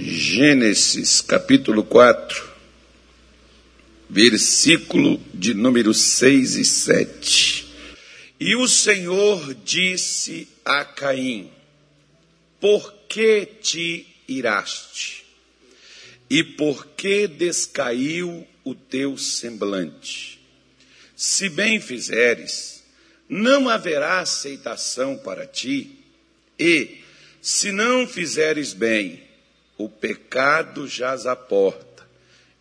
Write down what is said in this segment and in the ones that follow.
Gênesis capítulo 4, versículo de número 6 e 7. E o Senhor disse a Caim: Por que te iraste? E por que descaiu o teu semblante? Se bem fizeres, não haverá aceitação para ti, e, se não fizeres bem, o pecado jaz à porta,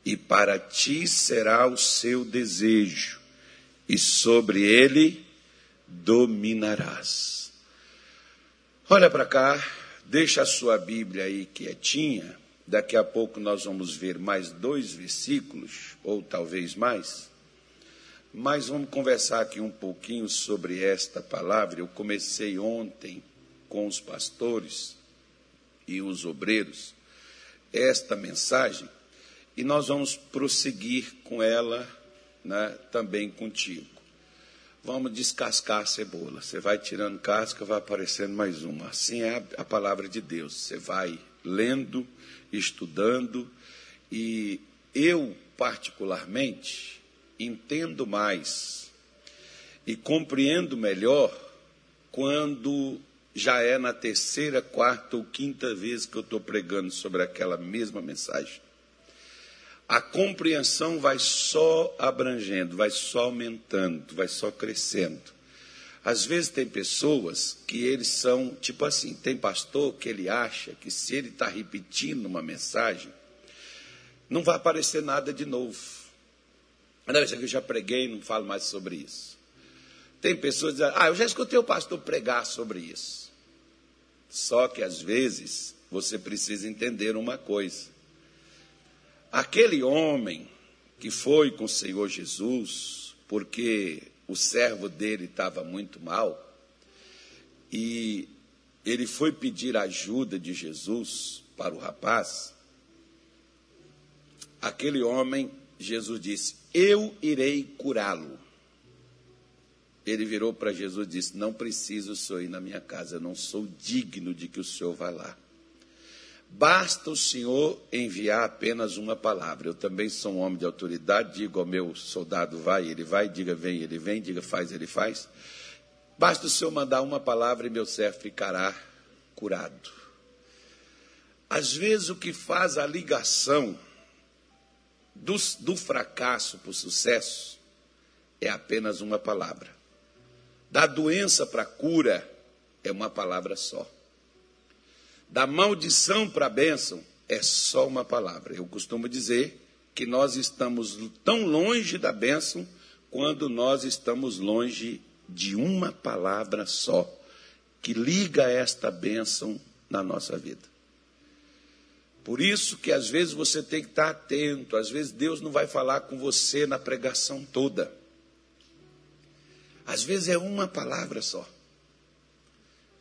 e para ti será o seu desejo, e sobre ele dominarás. Olha para cá, deixa a sua Bíblia aí quietinha, daqui a pouco nós vamos ver mais dois versículos, ou talvez mais. Mas vamos conversar aqui um pouquinho sobre esta palavra. Eu comecei ontem com os pastores e os obreiros esta mensagem e nós vamos prosseguir com ela né, também contigo. Vamos descascar a cebola. Você vai tirando casca, vai aparecendo mais uma. Assim é a, a palavra de Deus. Você vai lendo, estudando e eu, particularmente, entendo mais e compreendo melhor quando já é na terceira, quarta ou quinta vez que eu estou pregando sobre aquela mesma mensagem. A compreensão vai só abrangendo, vai só aumentando, vai só crescendo. Às vezes tem pessoas que eles são, tipo assim, tem pastor que ele acha que se ele está repetindo uma mensagem, não vai aparecer nada de novo. Não, isso aqui eu já preguei, não falo mais sobre isso. Tem pessoas que dizem, ah, eu já escutei o pastor pregar sobre isso. Só que às vezes você precisa entender uma coisa. Aquele homem que foi com o Senhor Jesus, porque o servo dele estava muito mal, e ele foi pedir ajuda de Jesus para o rapaz, aquele homem, Jesus disse: Eu irei curá-lo. Ele virou para Jesus e disse: Não preciso o senhor ir na minha casa, eu não sou digno de que o senhor vá lá. Basta o senhor enviar apenas uma palavra. Eu também sou um homem de autoridade, digo ao meu soldado: vai, ele vai, diga vem, ele vem, diga faz, ele faz. Basta o senhor mandar uma palavra e meu servo ficará curado. Às vezes, o que faz a ligação do, do fracasso para o sucesso é apenas uma palavra. Da doença para cura é uma palavra só. Da maldição para bênção é só uma palavra. Eu costumo dizer que nós estamos tão longe da bênção quando nós estamos longe de uma palavra só que liga esta bênção na nossa vida. Por isso que às vezes você tem que estar atento, às vezes Deus não vai falar com você na pregação toda. Às vezes é uma palavra só.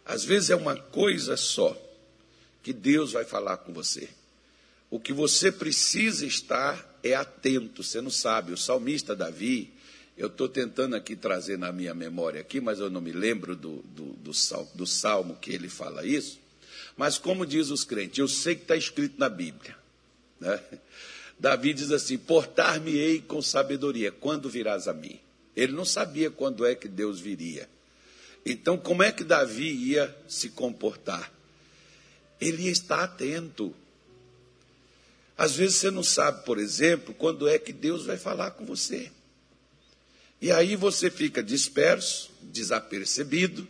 Às vezes é uma coisa só que Deus vai falar com você. O que você precisa estar é atento. Você não sabe, o salmista Davi, eu estou tentando aqui trazer na minha memória aqui, mas eu não me lembro do, do, do, sal, do salmo que ele fala isso. Mas como diz os crentes, eu sei que está escrito na Bíblia. Né? Davi diz assim: Portar-me-ei com sabedoria, quando virás a mim? Ele não sabia quando é que Deus viria. Então, como é que Davi ia se comportar? Ele ia estar atento. Às vezes você não sabe, por exemplo, quando é que Deus vai falar com você. E aí você fica disperso, desapercebido.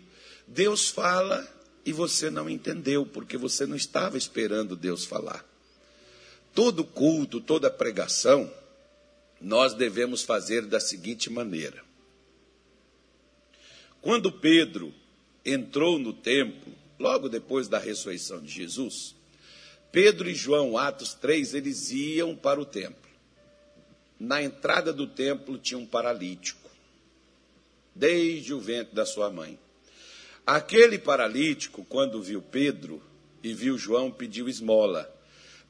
Deus fala e você não entendeu, porque você não estava esperando Deus falar. Todo culto, toda pregação, nós devemos fazer da seguinte maneira: quando Pedro entrou no templo, logo depois da ressurreição de Jesus, Pedro e João, Atos 3, eles iam para o templo. Na entrada do templo tinha um paralítico, desde o ventre da sua mãe. Aquele paralítico, quando viu Pedro e viu João, pediu esmola.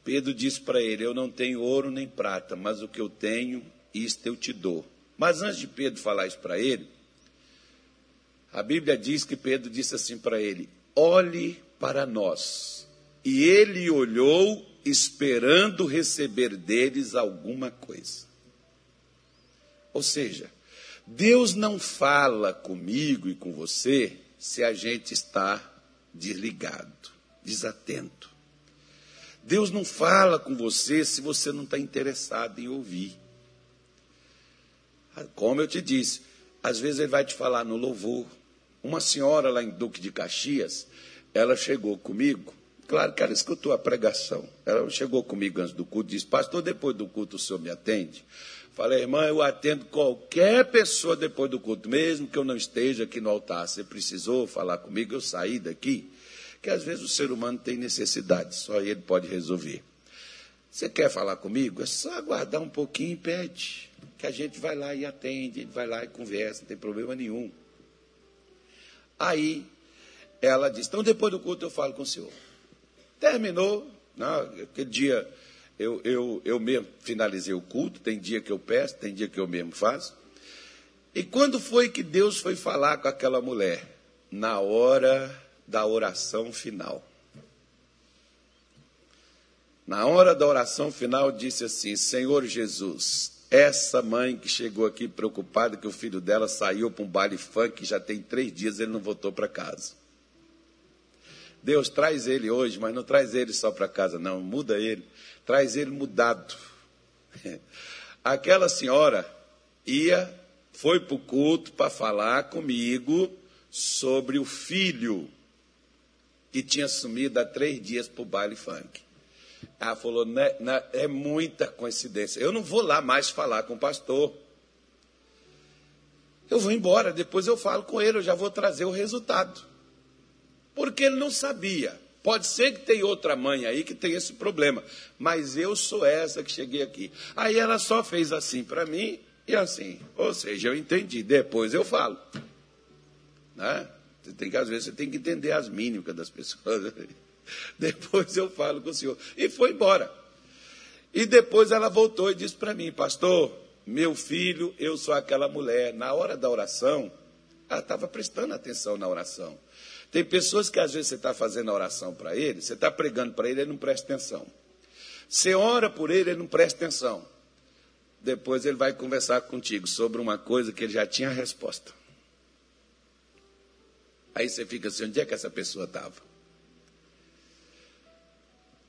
Pedro disse para ele: Eu não tenho ouro nem prata, mas o que eu tenho, isto eu te dou. Mas antes de Pedro falar isso para ele, a Bíblia diz que Pedro disse assim para ele: Olhe para nós. E ele olhou esperando receber deles alguma coisa. Ou seja, Deus não fala comigo e com você se a gente está desligado, desatento. Deus não fala com você se você não está interessado em ouvir. Como eu te disse, às vezes ele vai te falar no louvor. Uma senhora lá em Duque de Caxias, ela chegou comigo, claro que ela escutou a pregação. Ela chegou comigo antes do culto e disse: Pastor, depois do culto o senhor me atende? Falei, irmã, eu atendo qualquer pessoa depois do culto, mesmo que eu não esteja aqui no altar. Você precisou falar comigo, eu saí daqui. Que às vezes o ser humano tem necessidade, só ele pode resolver. Você quer falar comigo? É só aguardar um pouquinho e pede. Que a gente vai lá e atende, vai lá e conversa, não tem problema nenhum. Aí ela disse: Então depois do culto eu falo com o senhor. Terminou, não, aquele dia eu, eu, eu mesmo finalizei o culto, tem dia que eu peço, tem dia que eu mesmo faço. E quando foi que Deus foi falar com aquela mulher? Na hora da oração final. Na hora da oração final, disse assim: Senhor Jesus, essa mãe que chegou aqui preocupada que o filho dela saiu para um baile funk, já tem três dias ele não voltou para casa. Deus traz ele hoje, mas não traz ele só para casa, não, muda ele, traz ele mudado. Aquela senhora ia, foi para o culto para falar comigo sobre o filho que tinha sumido há três dias para o baile funk. Ela falou: né, né, é muita coincidência. Eu não vou lá mais falar com o pastor. Eu vou embora, depois eu falo com ele, eu já vou trazer o resultado. Porque ele não sabia. Pode ser que tenha outra mãe aí que tenha esse problema, mas eu sou essa que cheguei aqui. Aí ela só fez assim para mim e assim. Ou seja, eu entendi, depois eu falo. Né? Você tem que, às vezes, você tem que entender as mínimas das pessoas. Depois eu falo com o senhor. E foi embora. E depois ela voltou e disse para mim, pastor, meu filho, eu sou aquela mulher. Na hora da oração, ela estava prestando atenção na oração. Tem pessoas que às vezes você está fazendo a oração para ele, você está pregando para ele, ele não presta atenção. Você ora por ele, ele não presta atenção. Depois ele vai conversar contigo sobre uma coisa que ele já tinha a resposta. Aí você fica assim, onde é que essa pessoa estava?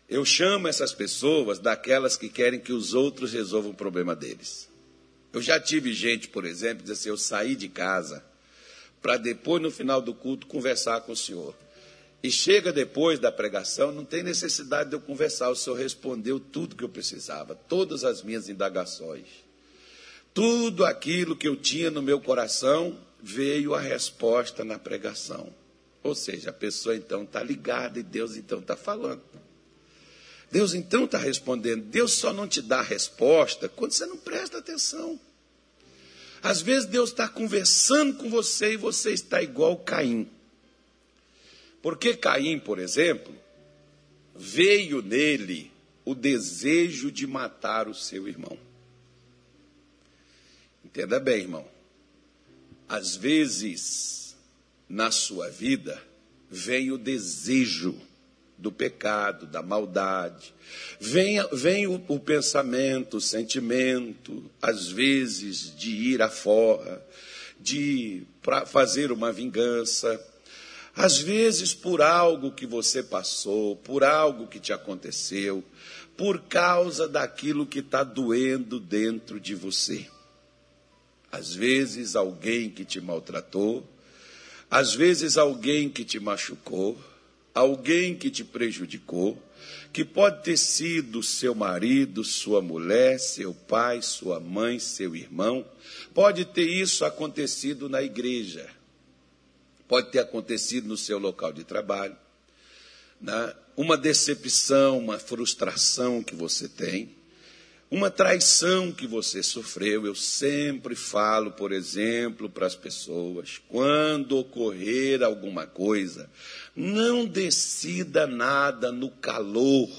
Eu chamo essas pessoas daquelas que querem que os outros resolvam o problema deles. Eu já tive gente, por exemplo, dizer assim: eu saí de casa para depois, no final do culto, conversar com o senhor. E chega depois da pregação, não tem necessidade de eu conversar, o senhor respondeu tudo que eu precisava, todas as minhas indagações. Tudo aquilo que eu tinha no meu coração veio a resposta na pregação. Ou seja, a pessoa então está ligada e Deus então está falando. Deus então está respondendo. Deus só não te dá a resposta quando você não presta atenção. Às vezes Deus está conversando com você e você está igual Caim. Porque Caim, por exemplo, veio nele o desejo de matar o seu irmão. Entenda bem, irmão. Às vezes, na sua vida, vem o desejo do pecado, da maldade. Vem, vem o, o pensamento, o sentimento, às vezes, de ir afora, de pra fazer uma vingança. Às vezes, por algo que você passou, por algo que te aconteceu, por causa daquilo que está doendo dentro de você. Às vezes, alguém que te maltratou, às vezes, alguém que te machucou alguém que te prejudicou, que pode ter sido seu marido, sua mulher, seu pai, sua mãe, seu irmão, pode ter isso acontecido na igreja, pode ter acontecido no seu local de trabalho, né? uma decepção, uma frustração que você tem, uma traição que você sofreu. Eu sempre falo, por exemplo, para as pessoas: quando ocorrer alguma coisa, não decida nada no calor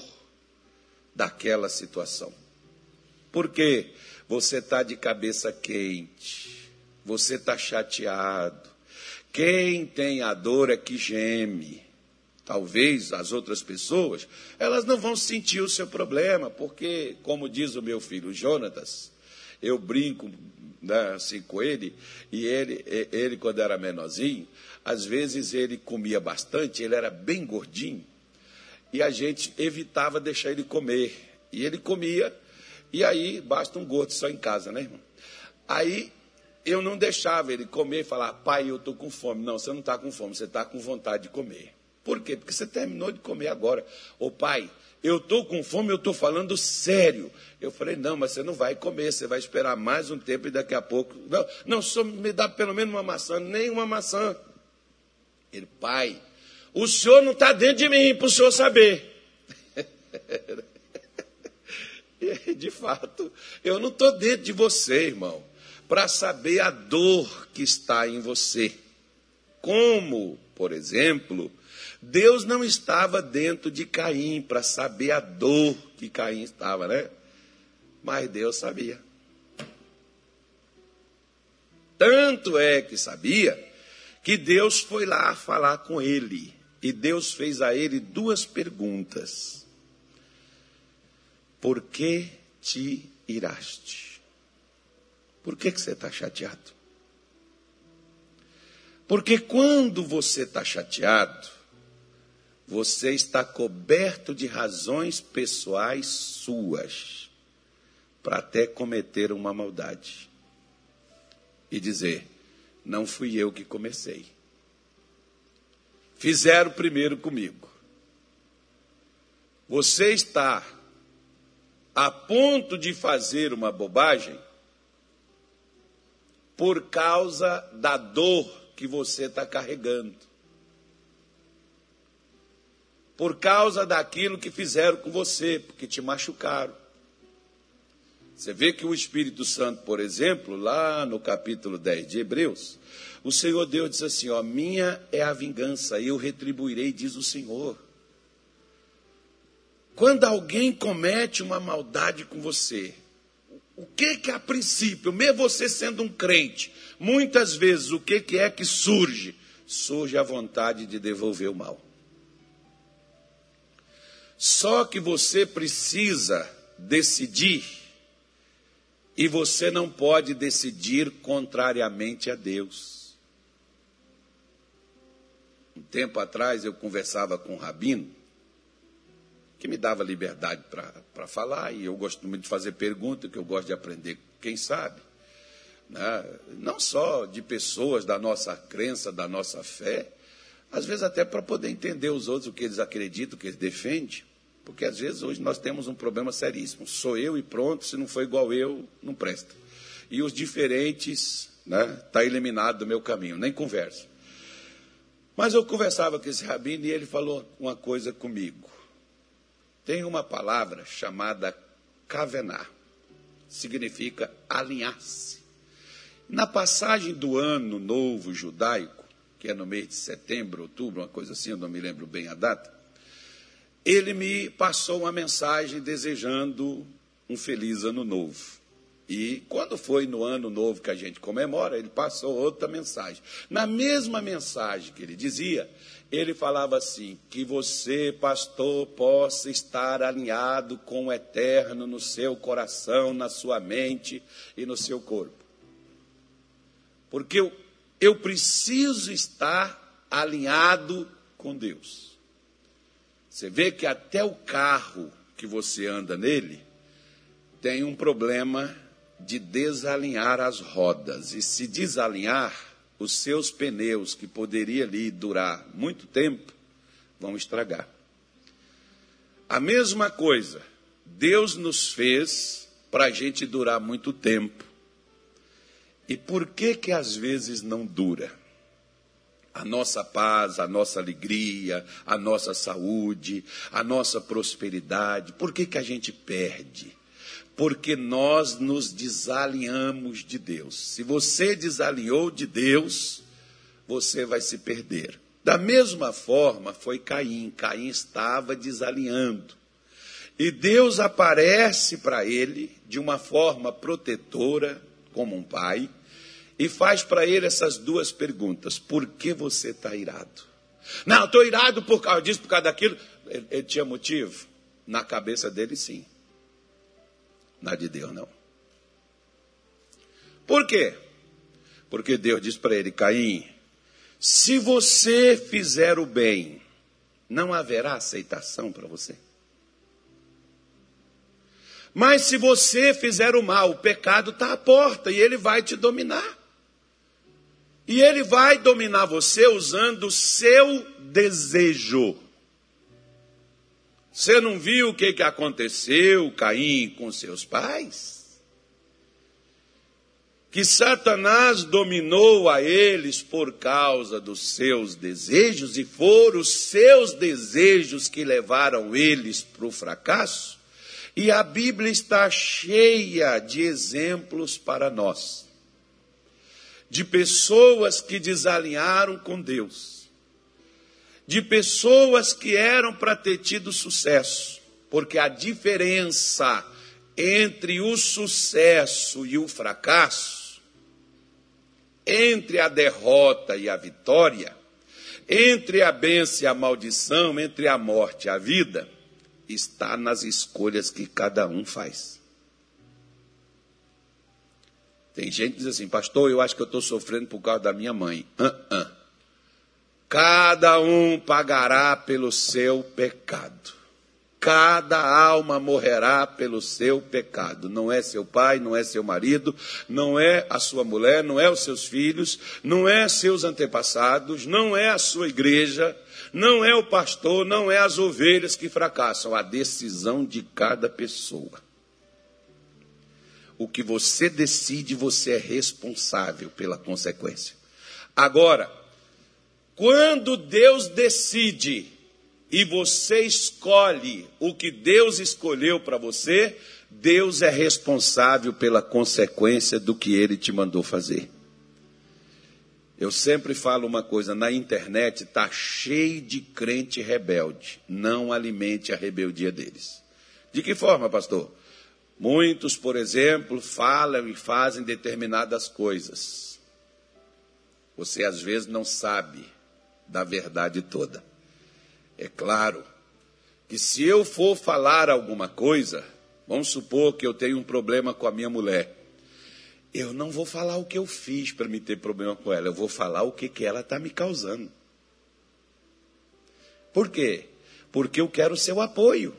daquela situação. Porque você está de cabeça quente, você está chateado. Quem tem a dor é que geme. Talvez as outras pessoas, elas não vão sentir o seu problema, porque, como diz o meu filho Jonatas, eu brinco né, assim com ele, e ele, ele, quando era menorzinho, às vezes ele comia bastante, ele era bem gordinho, e a gente evitava deixar ele comer. E ele comia, e aí basta um gordo só em casa, né, irmão? Aí eu não deixava ele comer e falar, pai, eu estou com fome. Não, você não está com fome, você está com vontade de comer. Por quê? Porque você terminou de comer agora. Ô pai, eu estou com fome, eu estou falando sério. Eu falei, não, mas você não vai comer, você vai esperar mais um tempo e daqui a pouco. Não, não só me dá pelo menos uma maçã, nem uma maçã. Ele, pai, o senhor não está dentro de mim para o senhor saber. de fato, eu não estou dentro de você, irmão, para saber a dor que está em você. Como, por exemplo, Deus não estava dentro de Caim para saber a dor que Caim estava, né? Mas Deus sabia. Tanto é que sabia que Deus foi lá falar com ele. E Deus fez a ele duas perguntas: Por que te iraste? Por que, que você está chateado? Porque quando você está chateado, você está coberto de razões pessoais suas para até cometer uma maldade e dizer: não fui eu que comecei. Fizeram primeiro comigo. Você está a ponto de fazer uma bobagem por causa da dor que você está carregando por causa daquilo que fizeram com você, porque te machucaram. Você vê que o Espírito Santo, por exemplo, lá no capítulo 10 de Hebreus, o Senhor Deus diz assim: Ó, minha é a vingança, eu retribuirei, diz o Senhor. Quando alguém comete uma maldade com você, o que que a princípio, mesmo você sendo um crente, muitas vezes o que que é que surge? Surge a vontade de devolver o mal. Só que você precisa decidir e você não pode decidir contrariamente a Deus. Um tempo atrás eu conversava com um rabino que me dava liberdade para falar e eu gosto muito de fazer perguntas, que eu gosto de aprender, quem sabe. Né? Não só de pessoas da nossa crença, da nossa fé, às vezes até para poder entender os outros, o que eles acreditam, o que eles defendem. Porque às vezes hoje nós temos um problema seríssimo. Sou eu e pronto, se não for igual eu, não presta. E os diferentes, né, está eliminado do meu caminho, nem converso. Mas eu conversava com esse rabino e ele falou uma coisa comigo. Tem uma palavra chamada kavená, significa alinhar-se. Na passagem do ano novo judaico, que é no mês de setembro, outubro, uma coisa assim, eu não me lembro bem a data, ele me passou uma mensagem desejando um feliz ano novo. E quando foi no ano novo que a gente comemora, ele passou outra mensagem. Na mesma mensagem que ele dizia, ele falava assim: que você, pastor, possa estar alinhado com o eterno no seu coração, na sua mente e no seu corpo. Porque eu, eu preciso estar alinhado com Deus. Você vê que até o carro que você anda nele tem um problema de desalinhar as rodas. E se desalinhar, os seus pneus, que poderia ali durar muito tempo, vão estragar. A mesma coisa, Deus nos fez para a gente durar muito tempo. E por que que às vezes não dura? A nossa paz, a nossa alegria, a nossa saúde, a nossa prosperidade. Por que, que a gente perde? Porque nós nos desalinhamos de Deus. Se você desalinhou de Deus, você vai se perder. Da mesma forma foi Caim. Caim estava desalinhando. E Deus aparece para ele de uma forma protetora, como um pai, e faz para ele essas duas perguntas: por que você está irado? Não, estou irado por causa disso, por causa daquilo. Ele, ele tinha motivo? Na cabeça dele, sim. Na de Deus, não. Por quê? Porque Deus diz para ele: Caim, se você fizer o bem, não haverá aceitação para você. Mas se você fizer o mal, o pecado está à porta e ele vai te dominar. E ele vai dominar você usando o seu desejo. Você não viu o que, que aconteceu, Caim, com seus pais? Que Satanás dominou a eles por causa dos seus desejos, e foram os seus desejos que levaram eles para o fracasso? E a Bíblia está cheia de exemplos para nós, de pessoas que desalinharam com Deus, de pessoas que eram para ter tido sucesso, porque a diferença entre o sucesso e o fracasso, entre a derrota e a vitória, entre a bênção e a maldição, entre a morte e a vida, está nas escolhas que cada um faz. Tem gente que diz assim, pastor, eu acho que eu estou sofrendo por causa da minha mãe. Uh -uh. Cada um pagará pelo seu pecado. Cada alma morrerá pelo seu pecado. Não é seu pai, não é seu marido, não é a sua mulher, não é os seus filhos, não é seus antepassados, não é a sua igreja, não é o pastor, não é as ovelhas que fracassam, a decisão de cada pessoa. O que você decide, você é responsável pela consequência. Agora, quando Deus decide e você escolhe o que Deus escolheu para você, Deus é responsável pela consequência do que ele te mandou fazer. Eu sempre falo uma coisa: na internet está cheio de crente rebelde. Não alimente a rebeldia deles. De que forma, pastor? Muitos, por exemplo, falam e fazem determinadas coisas. Você às vezes não sabe da verdade toda. É claro que se eu for falar alguma coisa, vamos supor que eu tenho um problema com a minha mulher. Eu não vou falar o que eu fiz para me ter problema com ela, eu vou falar o que, que ela está me causando. Por quê? Porque eu quero seu apoio.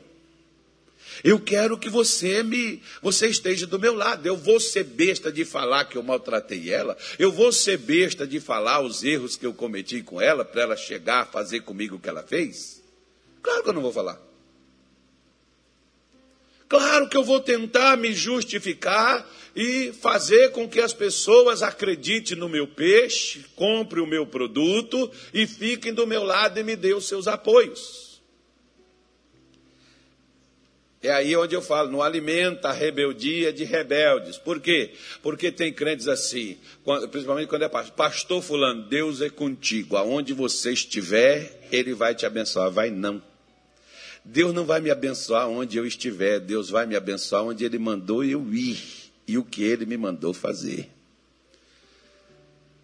Eu quero que você me, você esteja do meu lado. Eu vou ser besta de falar que eu maltratei ela. Eu vou ser besta de falar os erros que eu cometi com ela para ela chegar a fazer comigo o que ela fez. Claro que eu não vou falar. Claro que eu vou tentar me justificar e fazer com que as pessoas acreditem no meu peixe, comprem o meu produto e fiquem do meu lado e me dêem os seus apoios. É aí onde eu falo, não alimenta a rebeldia de rebeldes. Por quê? Porque tem crentes assim, principalmente quando é pastor, pastor fulano, Deus é contigo, aonde você estiver, Ele vai te abençoar. Vai não. Deus não vai me abençoar onde eu estiver, Deus vai me abençoar onde Ele mandou eu ir e o que Ele me mandou fazer.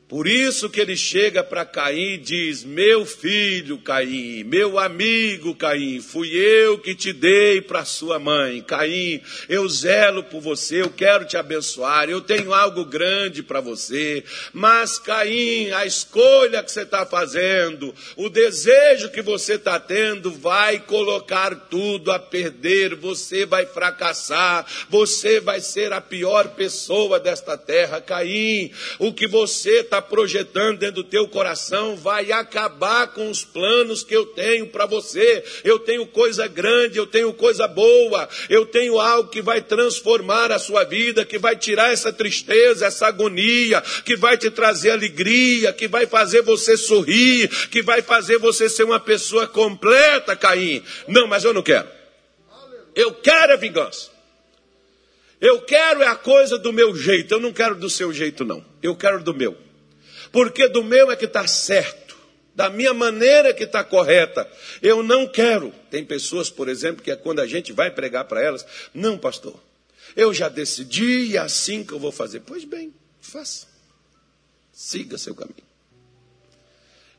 Por isso que ele chega para Caim e diz: Meu filho Caim, meu amigo Caim, fui eu que te dei para sua mãe. Caim, eu zelo por você, eu quero te abençoar, eu tenho algo grande para você. Mas Caim, a escolha que você está fazendo, o desejo que você está tendo, vai colocar tudo a perder. Você vai fracassar, você vai ser a pior pessoa desta terra. Caim, o que você está está projetando dentro do teu coração vai acabar com os planos que eu tenho para você. Eu tenho coisa grande, eu tenho coisa boa, eu tenho algo que vai transformar a sua vida, que vai tirar essa tristeza, essa agonia, que vai te trazer alegria, que vai fazer você sorrir, que vai fazer você ser uma pessoa completa, Caim. Não, mas eu não quero. Eu quero a vingança. Eu quero é a coisa do meu jeito, eu não quero do seu jeito, não. Eu quero do meu porque do meu é que está certo, da minha maneira que está correta. Eu não quero. Tem pessoas, por exemplo, que é quando a gente vai pregar para elas, não, pastor, eu já decidi e é assim que eu vou fazer. Pois bem, faça. Siga seu caminho.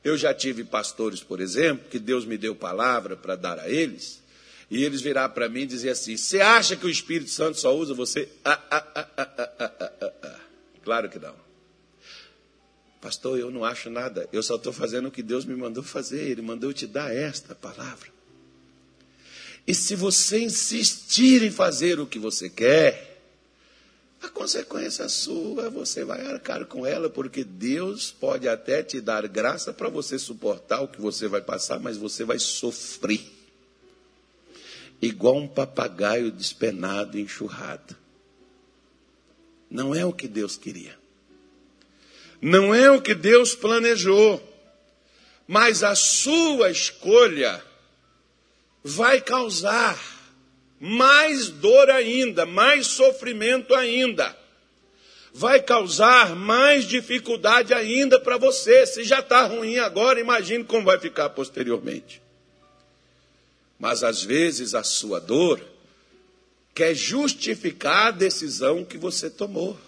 Eu já tive pastores, por exemplo, que Deus me deu palavra para dar a eles, e eles viraram para mim e diziam assim: Você acha que o Espírito Santo só usa você? Ah, ah, ah, ah, ah, ah, ah, ah. ah. Claro que não. Pastor, eu não acho nada, eu só estou fazendo o que Deus me mandou fazer, Ele mandou te dar esta palavra. E se você insistir em fazer o que você quer, a consequência sua, você vai arcar com ela, porque Deus pode até te dar graça para você suportar o que você vai passar, mas você vai sofrer. Igual um papagaio despenado enxurrado. Não é o que Deus queria. Não é o que Deus planejou. Mas a sua escolha vai causar mais dor ainda, mais sofrimento ainda. Vai causar mais dificuldade ainda para você. Se já está ruim agora, imagine como vai ficar posteriormente. Mas às vezes a sua dor quer justificar a decisão que você tomou.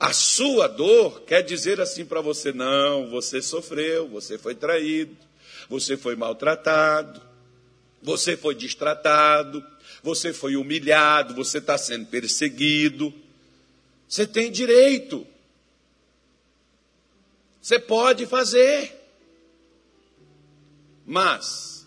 A sua dor quer dizer assim para você: não, você sofreu, você foi traído, você foi maltratado, você foi destratado, você foi humilhado, você está sendo perseguido. Você tem direito. Você pode fazer. Mas,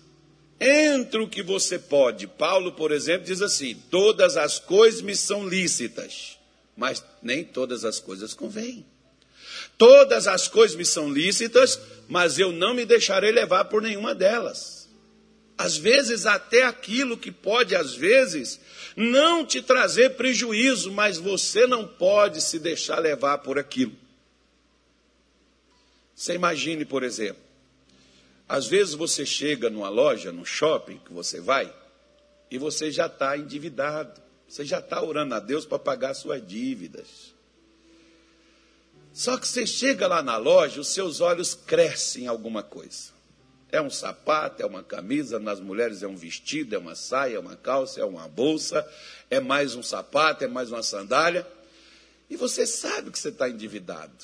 entre o que você pode, Paulo, por exemplo, diz assim: todas as coisas me são lícitas, mas nem todas as coisas convêm. Todas as coisas me são lícitas, mas eu não me deixarei levar por nenhuma delas. Às vezes, até aquilo que pode, às vezes, não te trazer prejuízo, mas você não pode se deixar levar por aquilo. Você imagine, por exemplo, às vezes você chega numa loja, num shopping que você vai, e você já está endividado. Você já está orando a Deus para pagar suas dívidas. Só que você chega lá na loja, os seus olhos crescem em alguma coisa. É um sapato, é uma camisa, nas mulheres é um vestido, é uma saia, é uma calça, é uma bolsa, é mais um sapato, é mais uma sandália. E você sabe que você está endividado.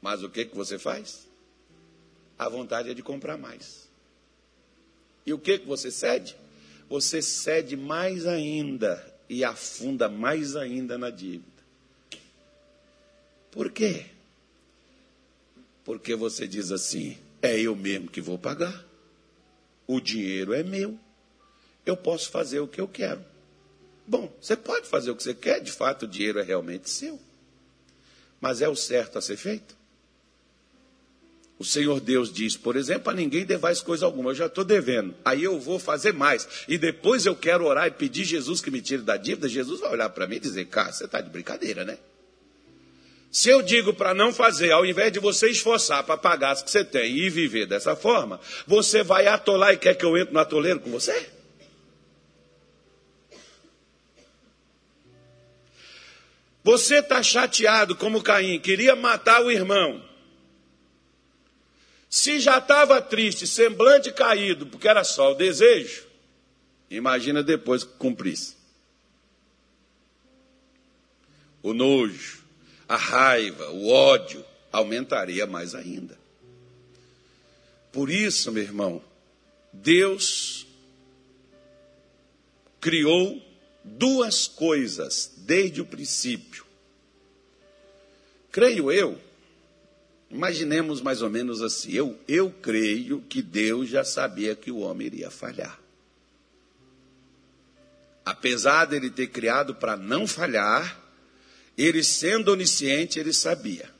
Mas o que, que você faz? A vontade é de comprar mais. E o que, que você cede? Você cede mais ainda e afunda mais ainda na dívida. Por quê? Porque você diz assim: é eu mesmo que vou pagar, o dinheiro é meu, eu posso fazer o que eu quero. Bom, você pode fazer o que você quer, de fato o dinheiro é realmente seu, mas é o certo a ser feito? O Senhor Deus diz, por exemplo, a ninguém devais coisa alguma, eu já estou devendo, aí eu vou fazer mais, e depois eu quero orar e pedir Jesus que me tire da dívida, Jesus vai olhar para mim e dizer, cara, você está de brincadeira, né? Se eu digo para não fazer, ao invés de você esforçar para pagar as que você tem e viver dessa forma, você vai atolar e quer que eu entre no atoleiro com você? Você está chateado como Caim, queria matar o irmão. Se já estava triste, semblante caído, porque era só o desejo, imagina depois que cumprisse. O nojo a raiva, o ódio aumentaria mais ainda. Por isso, meu irmão, Deus criou duas coisas desde o princípio. Creio eu, imaginemos mais ou menos assim, eu, eu creio que Deus já sabia que o homem iria falhar. Apesar dele ter criado para não falhar, ele sendo onisciente, ele sabia.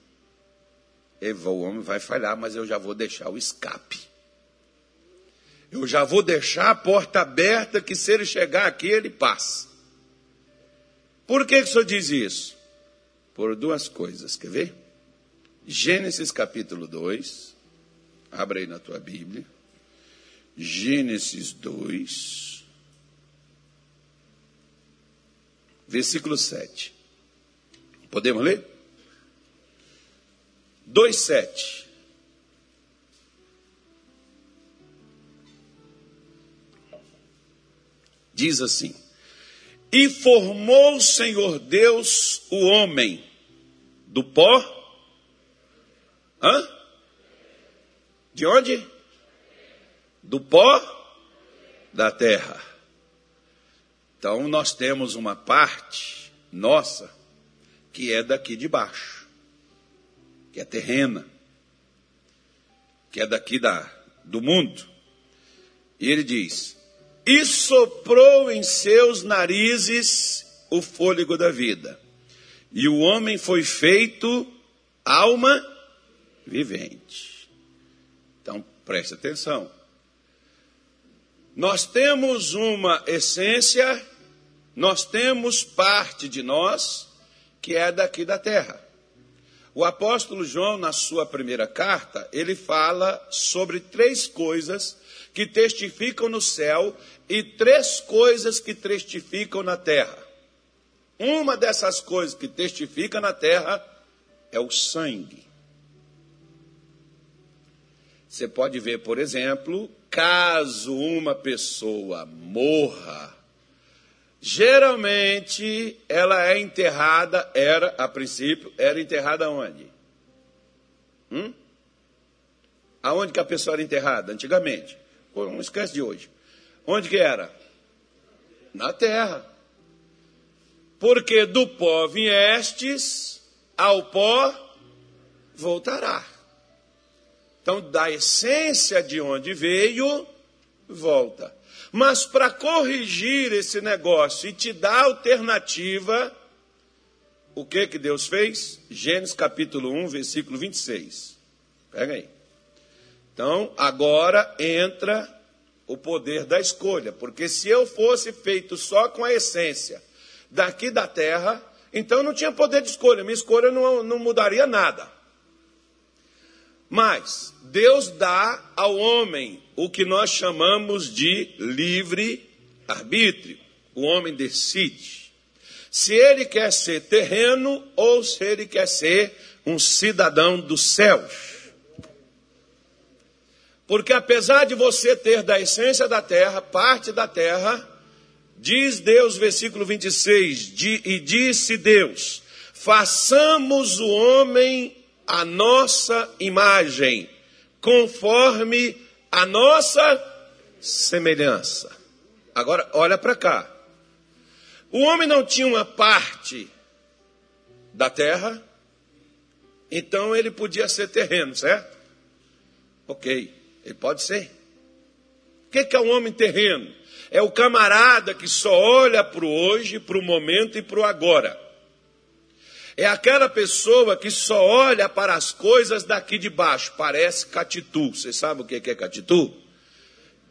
O homem vai falhar, mas eu já vou deixar o escape. Eu já vou deixar a porta aberta que se ele chegar aqui, ele passa. Por que, que o senhor diz isso? Por duas coisas, quer ver? Gênesis capítulo 2, abra aí na tua Bíblia. Gênesis 2, versículo 7. Podemos ler? 2,7. Diz assim: E formou o Senhor Deus o homem do pó. Hã? De onde? Do pó da terra. Então nós temos uma parte nossa que é daqui de baixo, que é terrena, que é daqui da, do mundo. E ele diz: E soprou em seus narizes o fôlego da vida, e o homem foi feito alma vivente. Então preste atenção. Nós temos uma essência, nós temos parte de nós que é daqui da terra. O apóstolo João, na sua primeira carta, ele fala sobre três coisas que testificam no céu e três coisas que testificam na terra. Uma dessas coisas que testifica na terra é o sangue. Você pode ver, por exemplo, caso uma pessoa morra Geralmente ela é enterrada, era a princípio, era enterrada onde? Hum? Aonde que a pessoa era enterrada antigamente? Não esquece de hoje. Onde que era? Na terra. Porque do pó viestes, ao pó voltará. Então, da essência de onde veio, volta. Mas para corrigir esse negócio e te dar alternativa, o que que Deus fez? Gênesis capítulo 1, versículo 26. Pega aí. Então, agora entra o poder da escolha, porque se eu fosse feito só com a essência daqui da terra, então não tinha poder de escolha, minha escolha não, não mudaria nada. Mas Deus dá ao homem o que nós chamamos de livre arbítrio. O homem decide se ele quer ser terreno ou se ele quer ser um cidadão dos céus. Porque apesar de você ter da essência da terra, parte da terra, diz Deus, versículo 26, e disse Deus: façamos o homem a nossa imagem, conforme a nossa semelhança. Agora, olha para cá. O homem não tinha uma parte da terra, então ele podia ser terreno, certo? Ok, ele pode ser. O que é um homem terreno? É o camarada que só olha para o hoje, para o momento e para o agora. É aquela pessoa que só olha para as coisas daqui de baixo, parece catitu. Você sabe o que é catitu?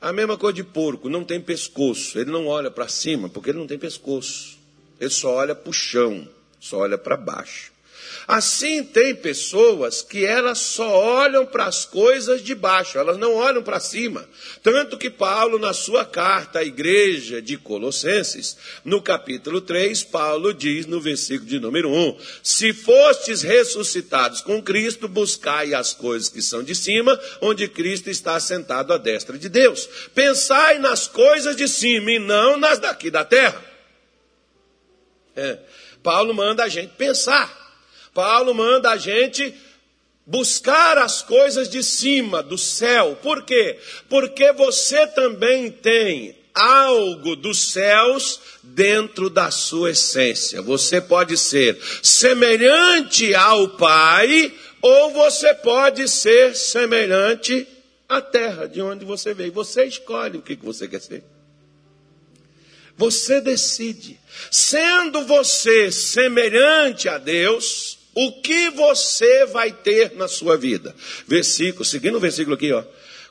A mesma coisa de porco, não tem pescoço. Ele não olha para cima porque ele não tem pescoço. Ele só olha para o chão, só olha para baixo. Assim tem pessoas que elas só olham para as coisas de baixo, elas não olham para cima. Tanto que Paulo, na sua carta à igreja de Colossenses, no capítulo 3, Paulo diz no versículo de número 1: Se fostes ressuscitados com Cristo, buscai as coisas que são de cima, onde Cristo está sentado à destra de Deus. Pensai nas coisas de cima e não nas daqui da terra. É. Paulo manda a gente pensar. Paulo manda a gente buscar as coisas de cima, do céu. Por quê? Porque você também tem algo dos céus dentro da sua essência. Você pode ser semelhante ao Pai, ou você pode ser semelhante à terra de onde você veio. Você escolhe o que você quer ser. Você decide. Sendo você semelhante a Deus, o que você vai ter na sua vida. Versículo, seguindo o versículo aqui, ó.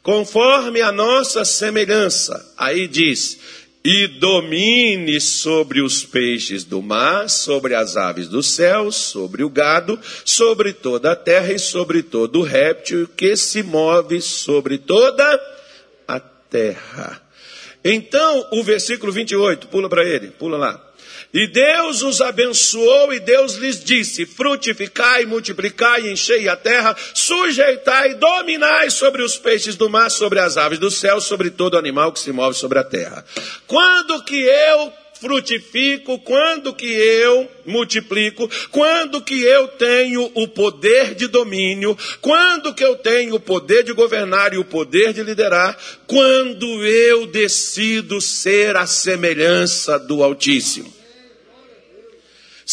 Conforme a nossa semelhança. Aí diz: e domine sobre os peixes do mar, sobre as aves do céu, sobre o gado, sobre toda a terra e sobre todo réptil que se move sobre toda a terra. Então, o versículo 28, pula para ele, pula lá. E Deus os abençoou e Deus lhes disse: frutificai, multiplicai, enchei a terra, sujeitai dominai sobre os peixes do mar, sobre as aves do céu, sobre todo animal que se move sobre a terra. Quando que eu frutifico, quando que eu multiplico, quando que eu tenho o poder de domínio, quando que eu tenho o poder de governar e o poder de liderar, quando eu decido ser a semelhança do Altíssimo.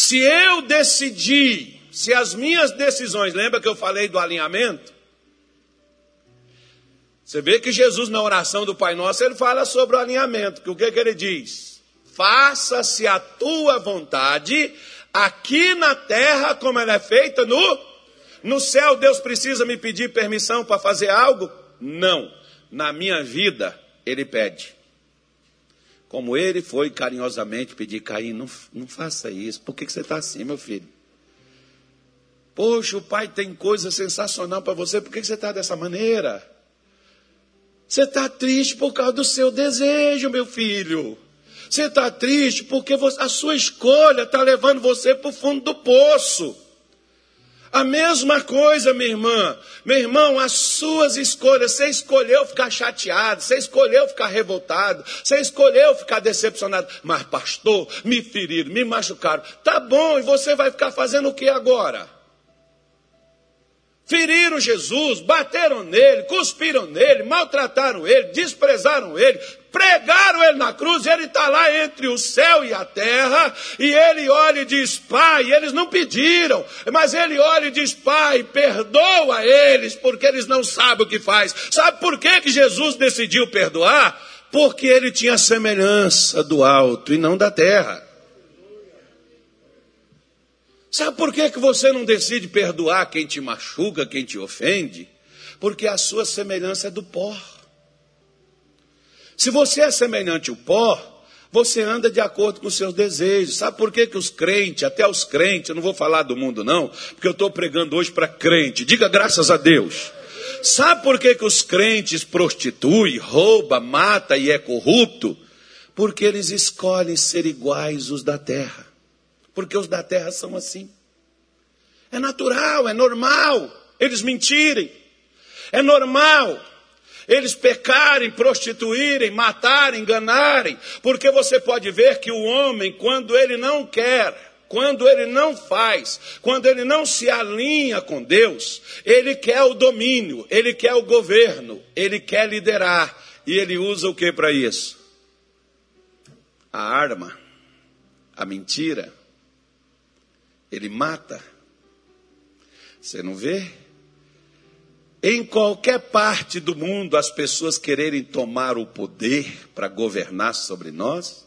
Se eu decidir, se as minhas decisões, lembra que eu falei do alinhamento? Você vê que Jesus, na oração do Pai Nosso, ele fala sobre o alinhamento. Que o que, que ele diz? Faça-se a tua vontade, aqui na terra, como ela é feita no. No céu, Deus precisa me pedir permissão para fazer algo? Não. Na minha vida, Ele pede. Como ele foi carinhosamente pedir, Caim, não, não faça isso. Por que, que você está assim, meu filho? Poxa, o pai tem coisa sensacional para você, por que, que você está dessa maneira? Você está triste por causa do seu desejo, meu filho. Você está triste porque a sua escolha está levando você para o fundo do poço. A mesma coisa, minha irmã. Meu irmão, as suas escolhas, você escolheu ficar chateado, você escolheu ficar revoltado, você escolheu ficar decepcionado. Mas, pastor, me feriram, me machucaram. Tá bom, e você vai ficar fazendo o que agora? Feriram Jesus, bateram nele, cuspiram nele, maltrataram ele, desprezaram ele, pregaram ele na cruz, ele está lá entre o céu e a terra, e ele olha e diz: Pai, eles não pediram, mas ele olha e diz: Pai, perdoa eles, porque eles não sabem o que faz. Sabe por que, que Jesus decidiu perdoar? Porque ele tinha semelhança do alto e não da terra. Sabe por que, que você não decide perdoar quem te machuca, quem te ofende? Porque a sua semelhança é do pó. Se você é semelhante ao pó, você anda de acordo com os seus desejos. Sabe por que, que os crentes, até os crentes, eu não vou falar do mundo não, porque eu estou pregando hoje para crente. Diga graças a Deus. Sabe por que, que os crentes prostituem, rouba, mata e é corrupto? Porque eles escolhem ser iguais os da terra porque os da terra são assim. É natural, é normal eles mentirem. É normal eles pecarem, prostituírem, matarem, enganarem, porque você pode ver que o homem, quando ele não quer, quando ele não faz, quando ele não se alinha com Deus, ele quer o domínio, ele quer o governo, ele quer liderar, e ele usa o que para isso? A arma, a mentira, ele mata. Você não vê? Em qualquer parte do mundo, as pessoas quererem tomar o poder para governar sobre nós.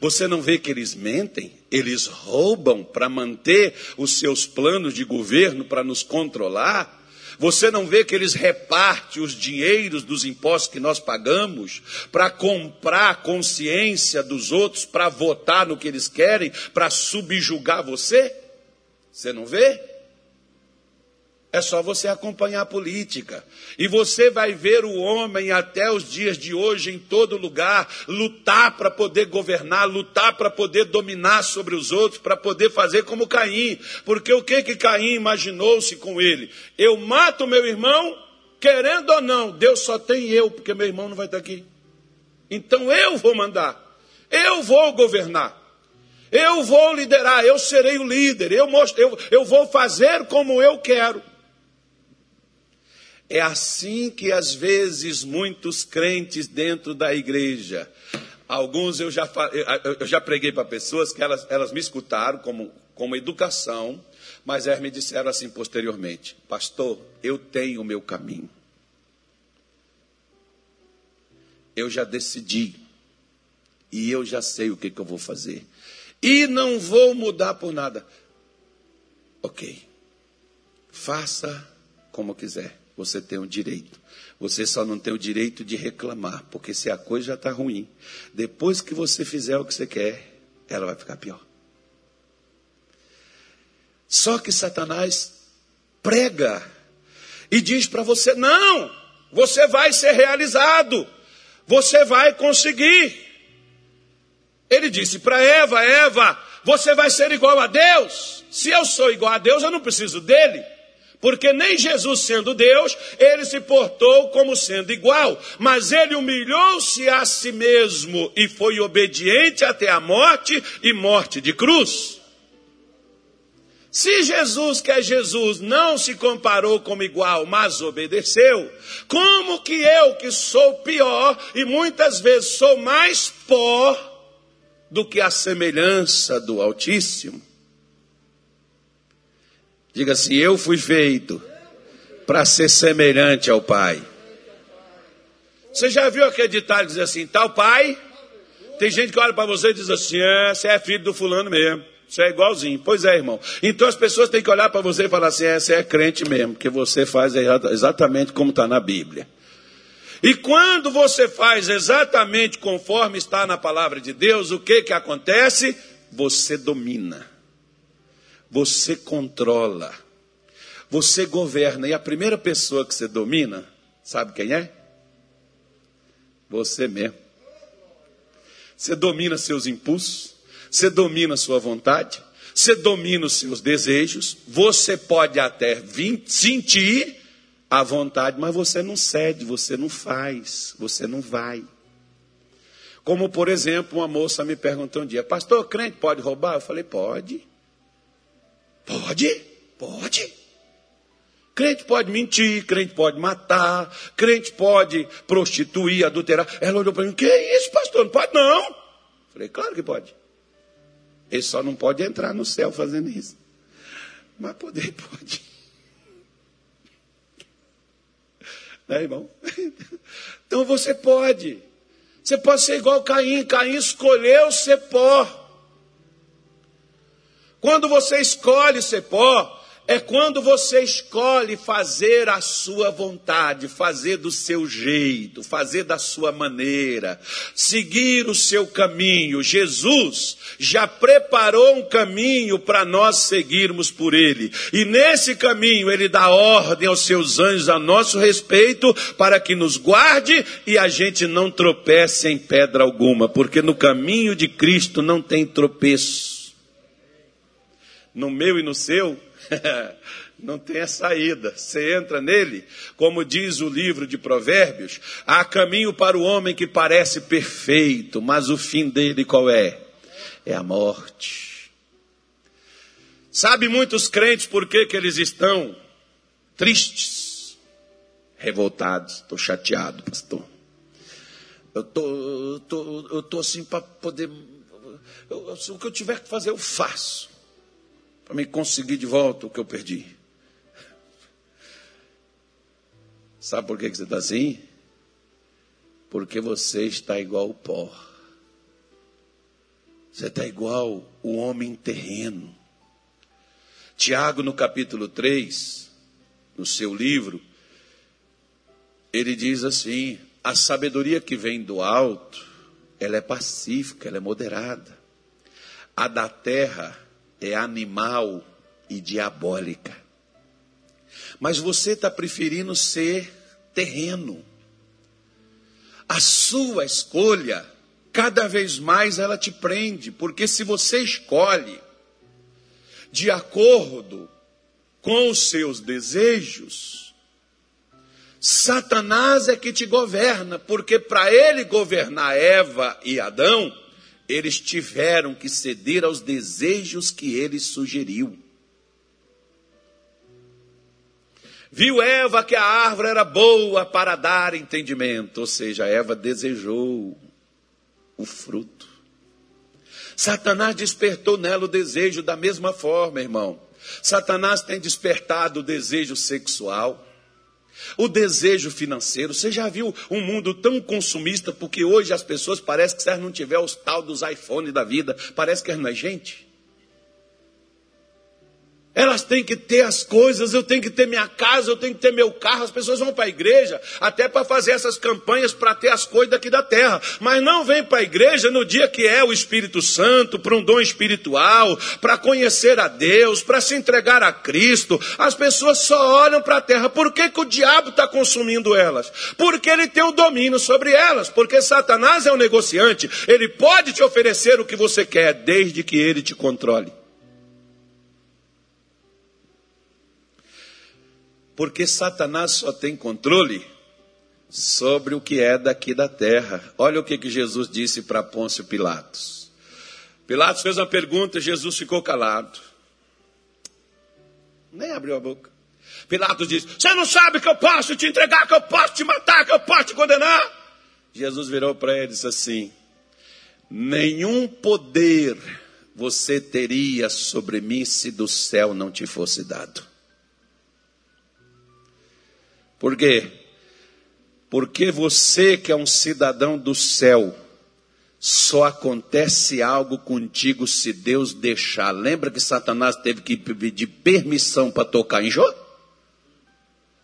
Você não vê que eles mentem, eles roubam para manter os seus planos de governo, para nos controlar. Você não vê que eles repartem os dinheiros dos impostos que nós pagamos para comprar a consciência dos outros, para votar no que eles querem, para subjugar você? Você não vê? É só você acompanhar a política. E você vai ver o homem até os dias de hoje em todo lugar lutar para poder governar, lutar para poder dominar sobre os outros, para poder fazer como Caim. Porque o que que Caim imaginou-se com ele? Eu mato meu irmão, querendo ou não, Deus só tem eu, porque meu irmão não vai estar aqui. Então eu vou mandar. Eu vou governar. Eu vou liderar, eu serei o líder, eu, mostro, eu, eu vou fazer como eu quero. É assim que às vezes muitos crentes dentro da igreja, alguns eu já, eu já preguei para pessoas que elas, elas me escutaram como, como educação, mas elas me disseram assim posteriormente: Pastor, eu tenho o meu caminho. Eu já decidi. E eu já sei o que, que eu vou fazer. E não vou mudar por nada. Ok. Faça como quiser. Você tem o direito. Você só não tem o direito de reclamar, porque se a coisa já está ruim, depois que você fizer o que você quer, ela vai ficar pior. Só que Satanás prega e diz para você: não, você vai ser realizado, você vai conseguir. Ele disse para Eva: Eva, você vai ser igual a Deus. Se eu sou igual a Deus, eu não preciso dele. Porque nem Jesus sendo Deus, ele se portou como sendo igual, mas ele humilhou-se a si mesmo e foi obediente até a morte e morte de cruz. Se Jesus, que é Jesus, não se comparou como igual, mas obedeceu, como que eu, que sou pior e muitas vezes sou mais pó do que a semelhança do Altíssimo, Diga assim: Eu fui feito para ser semelhante ao Pai. Você já viu aquele ditado dizer assim: Tal Pai? Tem gente que olha para você e diz assim: É, você é filho do fulano mesmo. Você é igualzinho. Pois é, irmão. Então as pessoas têm que olhar para você e falar assim: é, você é crente mesmo, que você faz exatamente como está na Bíblia. E quando você faz exatamente conforme está na palavra de Deus, o que que acontece? Você domina. Você controla. Você governa. E a primeira pessoa que você domina, sabe quem é? Você mesmo. Você domina seus impulsos, você domina sua vontade, você domina os seus desejos, você pode até sentir a vontade, mas você não cede, você não faz, você não vai. Como, por exemplo, uma moça me perguntou um dia: Pastor, crente pode roubar? Eu falei: Pode. Pode, pode. Crente pode mentir, crente pode matar, crente pode prostituir, adulterar. Ela olhou para mim, que isso, pastor? Não pode não. Falei, claro que pode. Ele só não pode entrar no céu fazendo isso. Mas poder pode. Né, irmão? Então você pode. Você pode ser igual Caim. Caim escolheu ser pó. Quando você escolhe ser pó, é quando você escolhe fazer a sua vontade, fazer do seu jeito, fazer da sua maneira, seguir o seu caminho. Jesus já preparou um caminho para nós seguirmos por ele. E nesse caminho ele dá ordem aos seus anjos a nosso respeito para que nos guarde e a gente não tropece em pedra alguma, porque no caminho de Cristo não tem tropeço no meu e no seu, não tem saída. Você entra nele, como diz o livro de Provérbios, há caminho para o homem que parece perfeito, mas o fim dele qual é? É a morte. Sabe muitos crentes por que, que eles estão tristes, revoltados? Estou chateado, pastor. Eu tô, eu tô, eu tô assim para poder. Eu, o que eu tiver que fazer, eu faço para me conseguir de volta o que eu perdi. Sabe por que você está assim? Porque você está igual o pó. Você está igual o homem terreno. Tiago, no capítulo 3, no seu livro, ele diz assim: a sabedoria que vem do alto, ela é pacífica, ela é moderada. A da terra é animal e diabólica. Mas você está preferindo ser terreno. A sua escolha, cada vez mais ela te prende, porque se você escolhe de acordo com os seus desejos, Satanás é que te governa, porque para ele governar Eva e Adão, eles tiveram que ceder aos desejos que ele sugeriu. Viu Eva que a árvore era boa para dar entendimento, ou seja, Eva desejou o fruto. Satanás despertou nela o desejo da mesma forma, irmão. Satanás tem despertado o desejo sexual. O desejo financeiro, você já viu um mundo tão consumista, porque hoje as pessoas parecem que se elas não tiver os tal dos iPhone da vida, parece que não é gente. Elas têm que ter as coisas, eu tenho que ter minha casa, eu tenho que ter meu carro. As pessoas vão para a igreja até para fazer essas campanhas para ter as coisas daqui da terra. Mas não vem para a igreja no dia que é o Espírito Santo, para um dom espiritual, para conhecer a Deus, para se entregar a Cristo. As pessoas só olham para a terra. Por que, que o diabo está consumindo elas? Porque ele tem o domínio sobre elas. Porque Satanás é um negociante. Ele pode te oferecer o que você quer, desde que ele te controle. Porque Satanás só tem controle sobre o que é daqui da terra. Olha o que, que Jesus disse para Pôncio Pilatos. Pilatos fez uma pergunta, Jesus ficou calado. Nem abriu a boca. Pilatos disse: Você não sabe que eu posso te entregar, que eu posso te matar, que eu posso te condenar? Jesus virou para ele e disse assim: Nenhum poder você teria sobre mim se do céu não te fosse dado. Por quê? Porque você que é um cidadão do céu, só acontece algo contigo se Deus deixar. Lembra que Satanás teve que pedir permissão para tocar em Jó?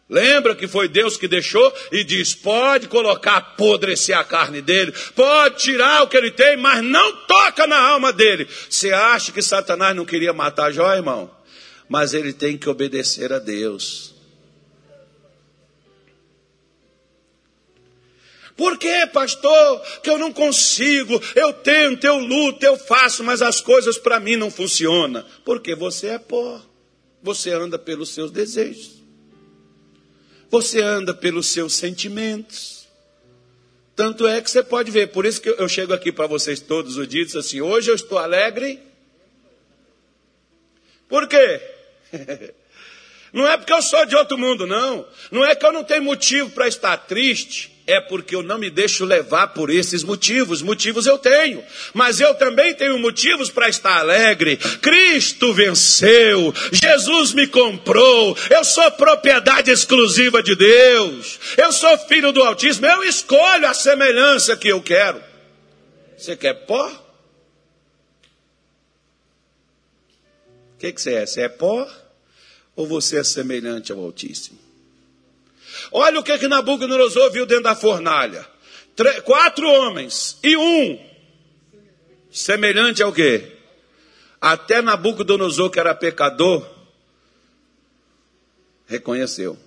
Lembra que foi Deus que deixou e diz: pode colocar, apodrecer a carne dele, pode tirar o que ele tem, mas não toca na alma dele. Você acha que Satanás não queria matar Jó, irmão? Mas ele tem que obedecer a Deus. Por que, pastor, que eu não consigo? Eu tento, eu luto, eu faço, mas as coisas para mim não funcionam. Porque você é pó. Você anda pelos seus desejos. Você anda pelos seus sentimentos. Tanto é que você pode ver, por isso que eu chego aqui para vocês todos os dias assim: hoje eu estou alegre. Por quê? Não é porque eu sou de outro mundo, não. Não é que eu não tenho motivo para estar triste é porque eu não me deixo levar por esses motivos. Motivos eu tenho, mas eu também tenho motivos para estar alegre. Cristo venceu, Jesus me comprou, eu sou propriedade exclusiva de Deus, eu sou filho do Altíssimo, eu escolho a semelhança que eu quero. Você quer pó? O que, que você é? Você é pó ou você é semelhante ao Altíssimo? Olha o que, que Nabucodonosor viu dentro da fornalha: quatro homens e um, semelhante ao quê? Até Nabucodonosor, que era pecador, reconheceu.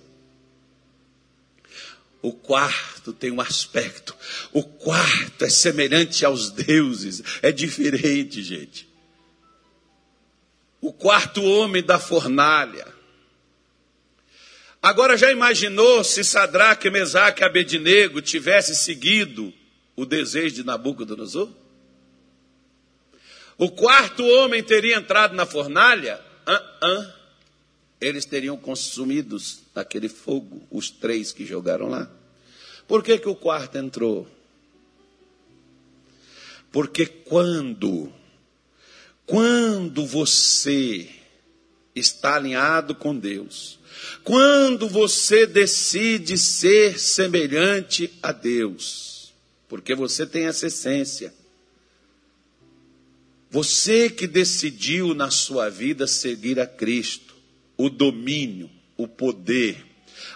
O quarto tem um aspecto. O quarto é semelhante aos deuses. É diferente, gente. O quarto homem da fornalha Agora já imaginou se Sadraque, Mesaque e Abednego tivesse seguido o desejo de Nabucodonosor? O quarto homem teria entrado na fornalha? Uh -uh. Eles teriam consumidos naquele fogo, os três que jogaram lá. Por que, que o quarto entrou? Porque quando, quando você está alinhado com Deus, quando você decide ser semelhante a Deus, porque você tem essa essência. Você que decidiu na sua vida seguir a Cristo, o domínio, o poder,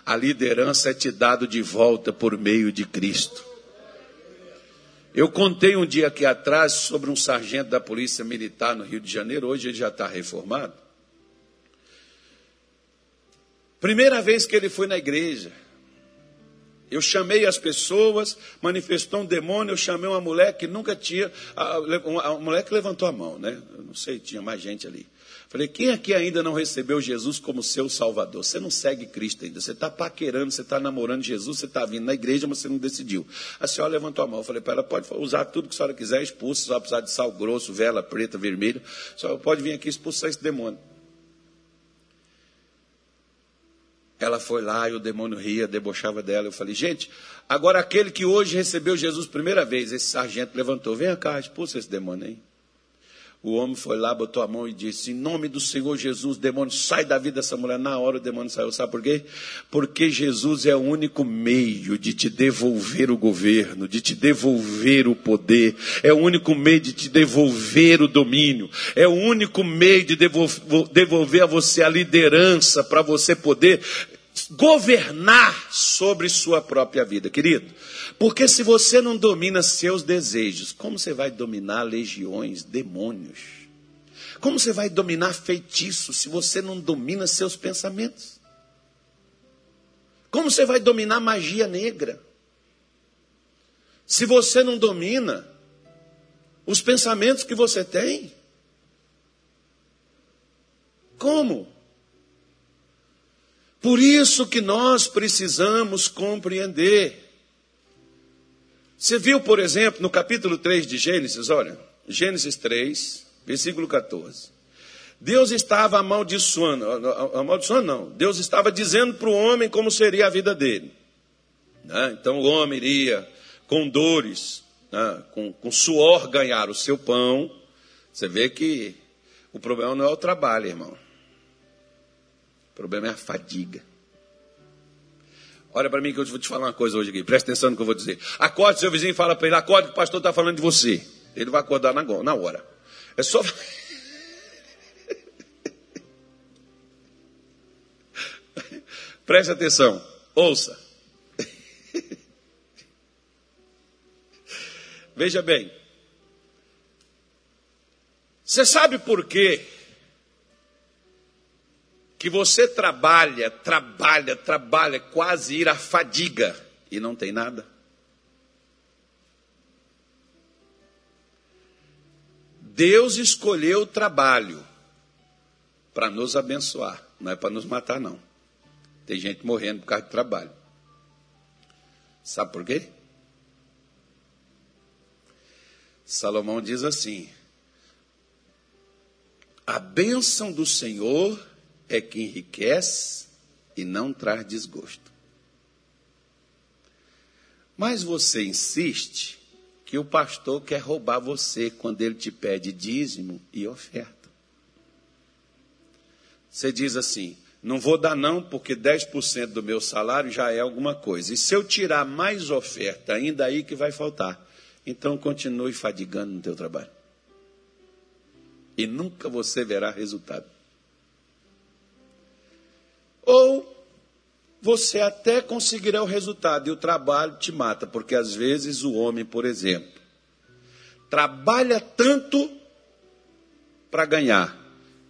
a liderança é te dado de volta por meio de Cristo. Eu contei um dia aqui atrás sobre um sargento da Polícia Militar no Rio de Janeiro, hoje ele já está reformado. Primeira vez que ele foi na igreja. Eu chamei as pessoas, manifestou um demônio, eu chamei uma mulher que nunca tinha. Uma mulher que levantou a mão, né? Eu não sei, tinha mais gente ali. Falei, quem aqui ainda não recebeu Jesus como seu Salvador? Você não segue Cristo ainda, você está paquerando, você está namorando Jesus, você está vindo na igreja, mas você não decidiu. A senhora levantou a mão, eu falei para ela, pode usar tudo que a senhora quiser, expulsa, só precisar de sal grosso, vela preta, vermelho, só pode vir aqui expulsar esse demônio. Ela foi lá e o demônio ria, debochava dela. Eu falei, gente, agora aquele que hoje recebeu Jesus primeira vez, esse sargento levantou, vem cá, expulsa esse demônio aí. O homem foi lá, botou a mão e disse: Em nome do Senhor Jesus, demônio, sai da vida dessa mulher. Na hora o demônio saiu. Sabe por quê? Porque Jesus é o único meio de te devolver o governo, de te devolver o poder, é o único meio de te devolver o domínio, é o único meio de devolver a você a liderança para você poder governar sobre sua própria vida, querido. Porque se você não domina seus desejos, como você vai dominar legiões, demônios? Como você vai dominar feitiços se você não domina seus pensamentos? Como você vai dominar magia negra? Se você não domina os pensamentos que você tem? Como? Por isso que nós precisamos compreender. Você viu, por exemplo, no capítulo 3 de Gênesis, olha, Gênesis 3, versículo 14. Deus estava amaldiçoando, amaldiçoando não, Deus estava dizendo para o homem como seria a vida dele. Né? Então o homem iria com dores, né? com, com suor ganhar o seu pão. Você vê que o problema não é o trabalho, irmão. Problema é a fadiga. Olha para mim que eu vou te falar uma coisa hoje aqui. Presta atenção no que eu vou dizer. Acorde seu vizinho fala para ele: acorde que o pastor está falando de você. Ele vai acordar na hora. É só. Preste atenção. Ouça. Veja bem. Você sabe por quê? Que você trabalha, trabalha, trabalha, quase ir à fadiga e não tem nada? Deus escolheu o trabalho para nos abençoar, não é para nos matar, não. Tem gente morrendo por causa de trabalho. Sabe por quê? Salomão diz assim: A bênção do Senhor é que enriquece e não traz desgosto. Mas você insiste que o pastor quer roubar você quando ele te pede dízimo e oferta. Você diz assim: não vou dar não, porque 10% do meu salário já é alguma coisa. E se eu tirar mais oferta, ainda aí que vai faltar. Então continue fadigando no teu trabalho. E nunca você verá resultado. Ou você até conseguirá o resultado e o trabalho te mata, porque às vezes o homem, por exemplo, trabalha tanto para ganhar,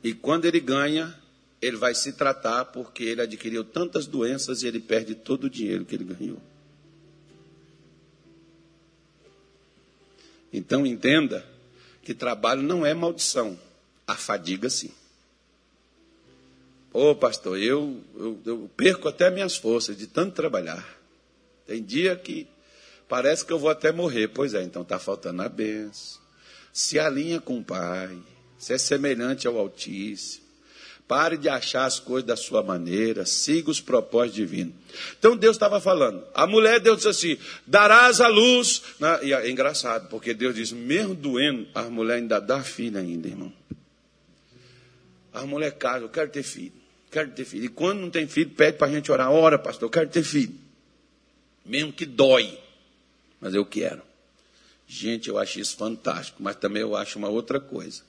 e quando ele ganha, ele vai se tratar porque ele adquiriu tantas doenças e ele perde todo o dinheiro que ele ganhou. Então entenda que trabalho não é maldição, a fadiga sim. Ô pastor, eu, eu, eu perco até minhas forças de tanto trabalhar. Tem dia que parece que eu vou até morrer. Pois é, então está faltando a benção. Se alinha com o Pai, se é semelhante ao Altíssimo. Pare de achar as coisas da sua maneira, siga os propósitos divinos. Então Deus estava falando. A mulher, Deus disse assim: darás a luz. E é engraçado, porque Deus diz: mesmo doendo, a mulher ainda dá filho, ainda, irmão. A mulher casa, eu quero ter filho, quero ter filho. E quando não tem filho, pede para a gente orar: ora, pastor, eu quero ter filho. Mesmo que dói, mas eu quero. Gente, eu acho isso fantástico, mas também eu acho uma outra coisa.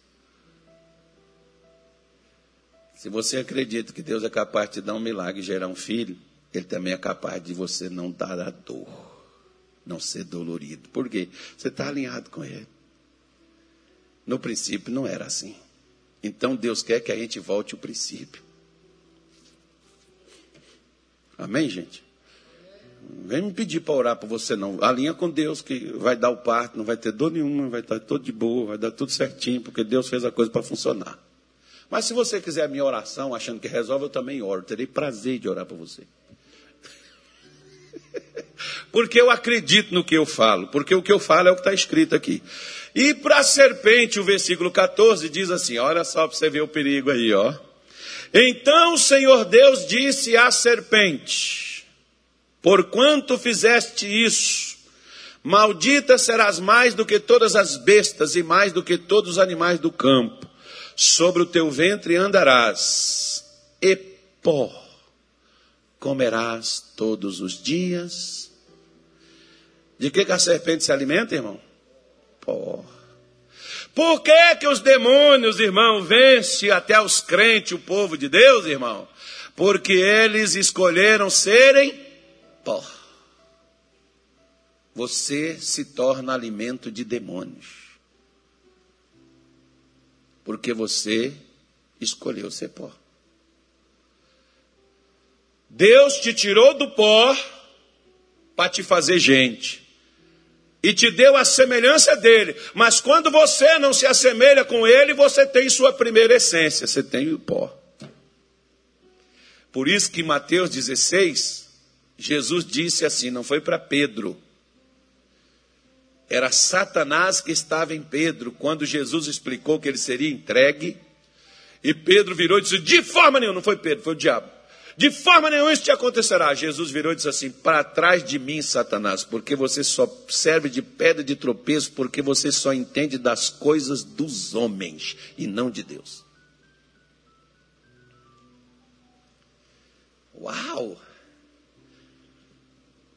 Se você acredita que Deus é capaz de dar um milagre e gerar um filho, Ele também é capaz de você não dar a dor, não ser dolorido. Por quê? Você está alinhado com Ele. No princípio não era assim. Então Deus quer que a gente volte ao princípio. Amém, gente? vem me pedir para orar por você, não. Alinha com Deus que vai dar o parto, não vai ter dor nenhuma, vai estar todo de boa, vai dar tudo certinho, porque Deus fez a coisa para funcionar. Mas se você quiser a minha oração, achando que resolve, eu também oro. Terei prazer de orar por você. porque eu acredito no que eu falo. Porque o que eu falo é o que está escrito aqui. E para a serpente, o versículo 14 diz assim: olha só para você ver o perigo aí, ó. Então o Senhor Deus disse à serpente: Porquanto fizeste isso, maldita serás mais do que todas as bestas e mais do que todos os animais do campo sobre o teu ventre andarás, e pó comerás todos os dias. De que, que a serpente se alimenta, irmão? Pó. Por que, que os demônios, irmão, vencem até os crentes, o povo de Deus, irmão? Porque eles escolheram serem pó. Você se torna alimento de demônios porque você escolheu ser pó. Deus te tirou do pó para te fazer gente. E te deu a semelhança dele. Mas quando você não se assemelha com ele, você tem sua primeira essência. Você tem o pó. Por isso que Mateus 16, Jesus disse assim: não foi para Pedro. Era Satanás que estava em Pedro quando Jesus explicou que ele seria entregue. E Pedro virou e disse: De forma nenhuma, não foi Pedro, foi o diabo. De forma nenhuma isso te acontecerá. Jesus virou e disse assim: Para trás de mim, Satanás, porque você só serve de pedra de tropeço, porque você só entende das coisas dos homens e não de Deus. Uau!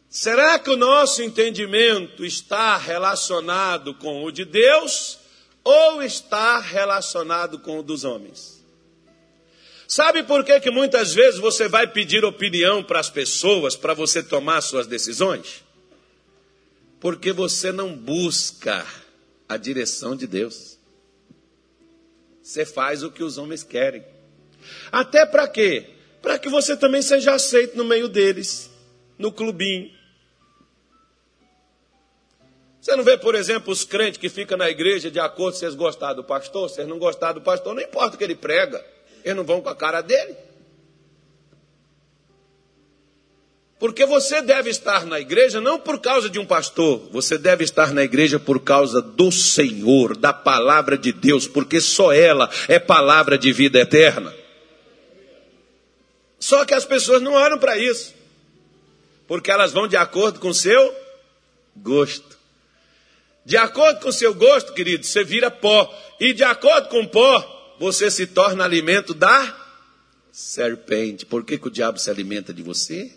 Será que o nosso entendimento está relacionado com o de Deus ou está relacionado com o dos homens? Sabe por que, que muitas vezes você vai pedir opinião para as pessoas para você tomar suas decisões? Porque você não busca a direção de Deus. Você faz o que os homens querem. Até para quê? Para que você também seja aceito no meio deles, no clubinho. Você não vê, por exemplo, os crentes que ficam na igreja de acordo se vocês gostar do pastor, se vocês não gostar do pastor, não importa o que ele prega, eles não vão com a cara dele. Porque você deve estar na igreja não por causa de um pastor, você deve estar na igreja por causa do Senhor, da palavra de Deus, porque só ela é palavra de vida eterna. Só que as pessoas não olham para isso, porque elas vão de acordo com o seu gosto. De acordo com o seu gosto, querido, você vira pó. E de acordo com o pó, você se torna alimento da serpente. Por que, que o diabo se alimenta de você?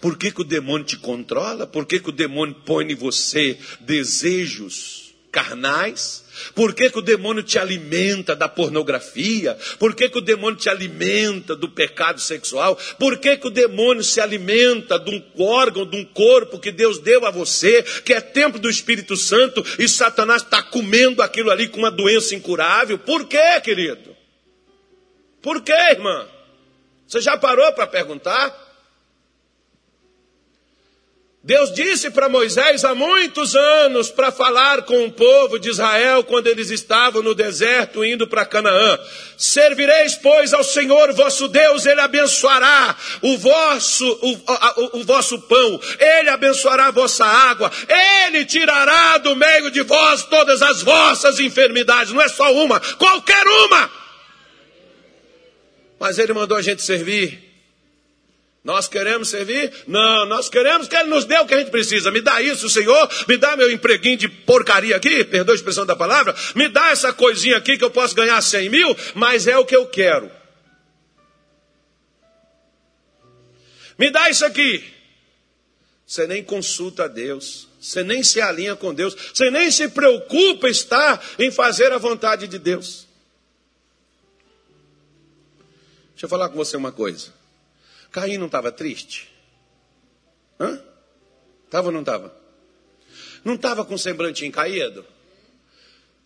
Por que, que o demônio te controla? Por que, que o demônio põe em você desejos carnais? Por que, que o demônio te alimenta da pornografia? Por que, que o demônio te alimenta do pecado sexual? Por que, que o demônio se alimenta de um órgão, de um corpo que Deus deu a você, que é templo do Espírito Santo, e Satanás está comendo aquilo ali com uma doença incurável? Por que, querido? Por que, irmã? Você já parou para perguntar? Deus disse para Moisés há muitos anos para falar com o povo de Israel quando eles estavam no deserto indo para Canaã: Servireis, pois, ao Senhor vosso Deus, ele abençoará o vosso, o, o, o vosso pão, ele abençoará a vossa água, ele tirará do meio de vós todas as vossas enfermidades, não é só uma, qualquer uma. Mas ele mandou a gente servir nós queremos servir? Não, nós queremos que Ele nos dê o que a gente precisa. Me dá isso, Senhor. Me dá meu empreguinho de porcaria aqui, perdoa a expressão da palavra. Me dá essa coisinha aqui que eu posso ganhar 100 mil, mas é o que eu quero. Me dá isso aqui. Você nem consulta a Deus. Você nem se alinha com Deus. Você nem se preocupa estar em fazer a vontade de Deus. Deixa eu falar com você uma coisa. Caim não estava triste? Hã? Estava ou não estava? Não estava com semblante caído?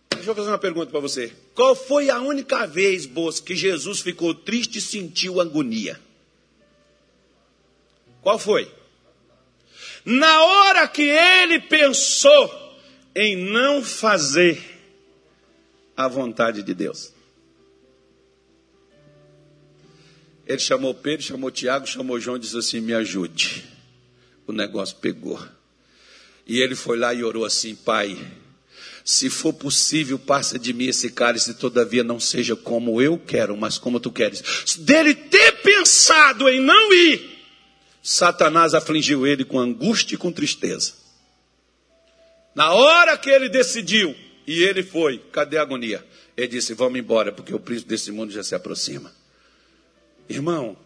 Deixa eu fazer uma pergunta para você. Qual foi a única vez, Bosco, que Jesus ficou triste e sentiu agonia? Qual foi? Na hora que ele pensou em não fazer a vontade de Deus. Ele chamou Pedro, chamou Tiago, chamou João e disse assim: Me ajude. O negócio pegou. E ele foi lá e orou assim: Pai, se for possível, passa de mim esse cálice, todavia não seja como eu quero, mas como tu queres. Dele ter pensado em não ir, Satanás afligiu ele com angústia e com tristeza. Na hora que ele decidiu, e ele foi, cadê a agonia? Ele disse: Vamos embora, porque o príncipe desse mundo já se aproxima. Irmão,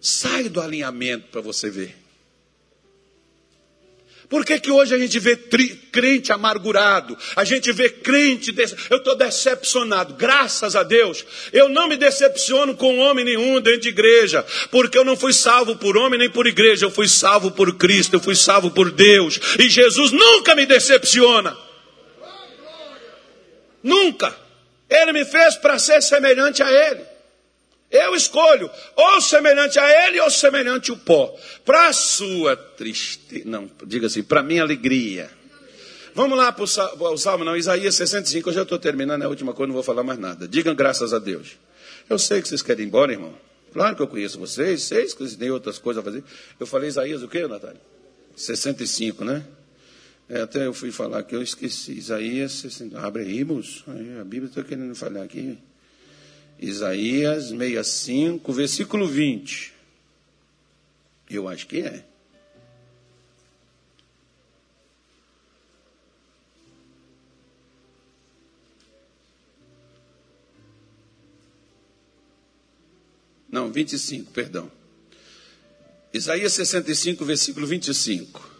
sai do alinhamento para você ver. Por que, que hoje a gente vê tri, crente amargurado? A gente vê crente. Eu estou decepcionado, graças a Deus. Eu não me decepciono com homem nenhum dentro de igreja, porque eu não fui salvo por homem nem por igreja, eu fui salvo por Cristo, eu fui salvo por Deus. E Jesus nunca me decepciona. Nunca. Ele me fez para ser semelhante a Ele. Eu escolho ou semelhante a ele ou semelhante ao pó. Para sua tristeza, não, diga assim, para minha alegria. Vamos lá para o Salmo, não, Isaías 65, eu já estou terminando, é a última coisa, não vou falar mais nada. Digam graças a Deus. Eu sei que vocês querem ir embora, irmão. Claro que eu conheço vocês, vocês que têm outras coisas a fazer. Eu falei Isaías o quê, Natália? 65, né? É, até eu fui falar que eu esqueci. Isaías 60. Abre aí, moço. Aí, a Bíblia está querendo falar aqui. Isaías 65, versículo 20. Eu acho que é. Não, 25, perdão. Isaías 65, versículo 25.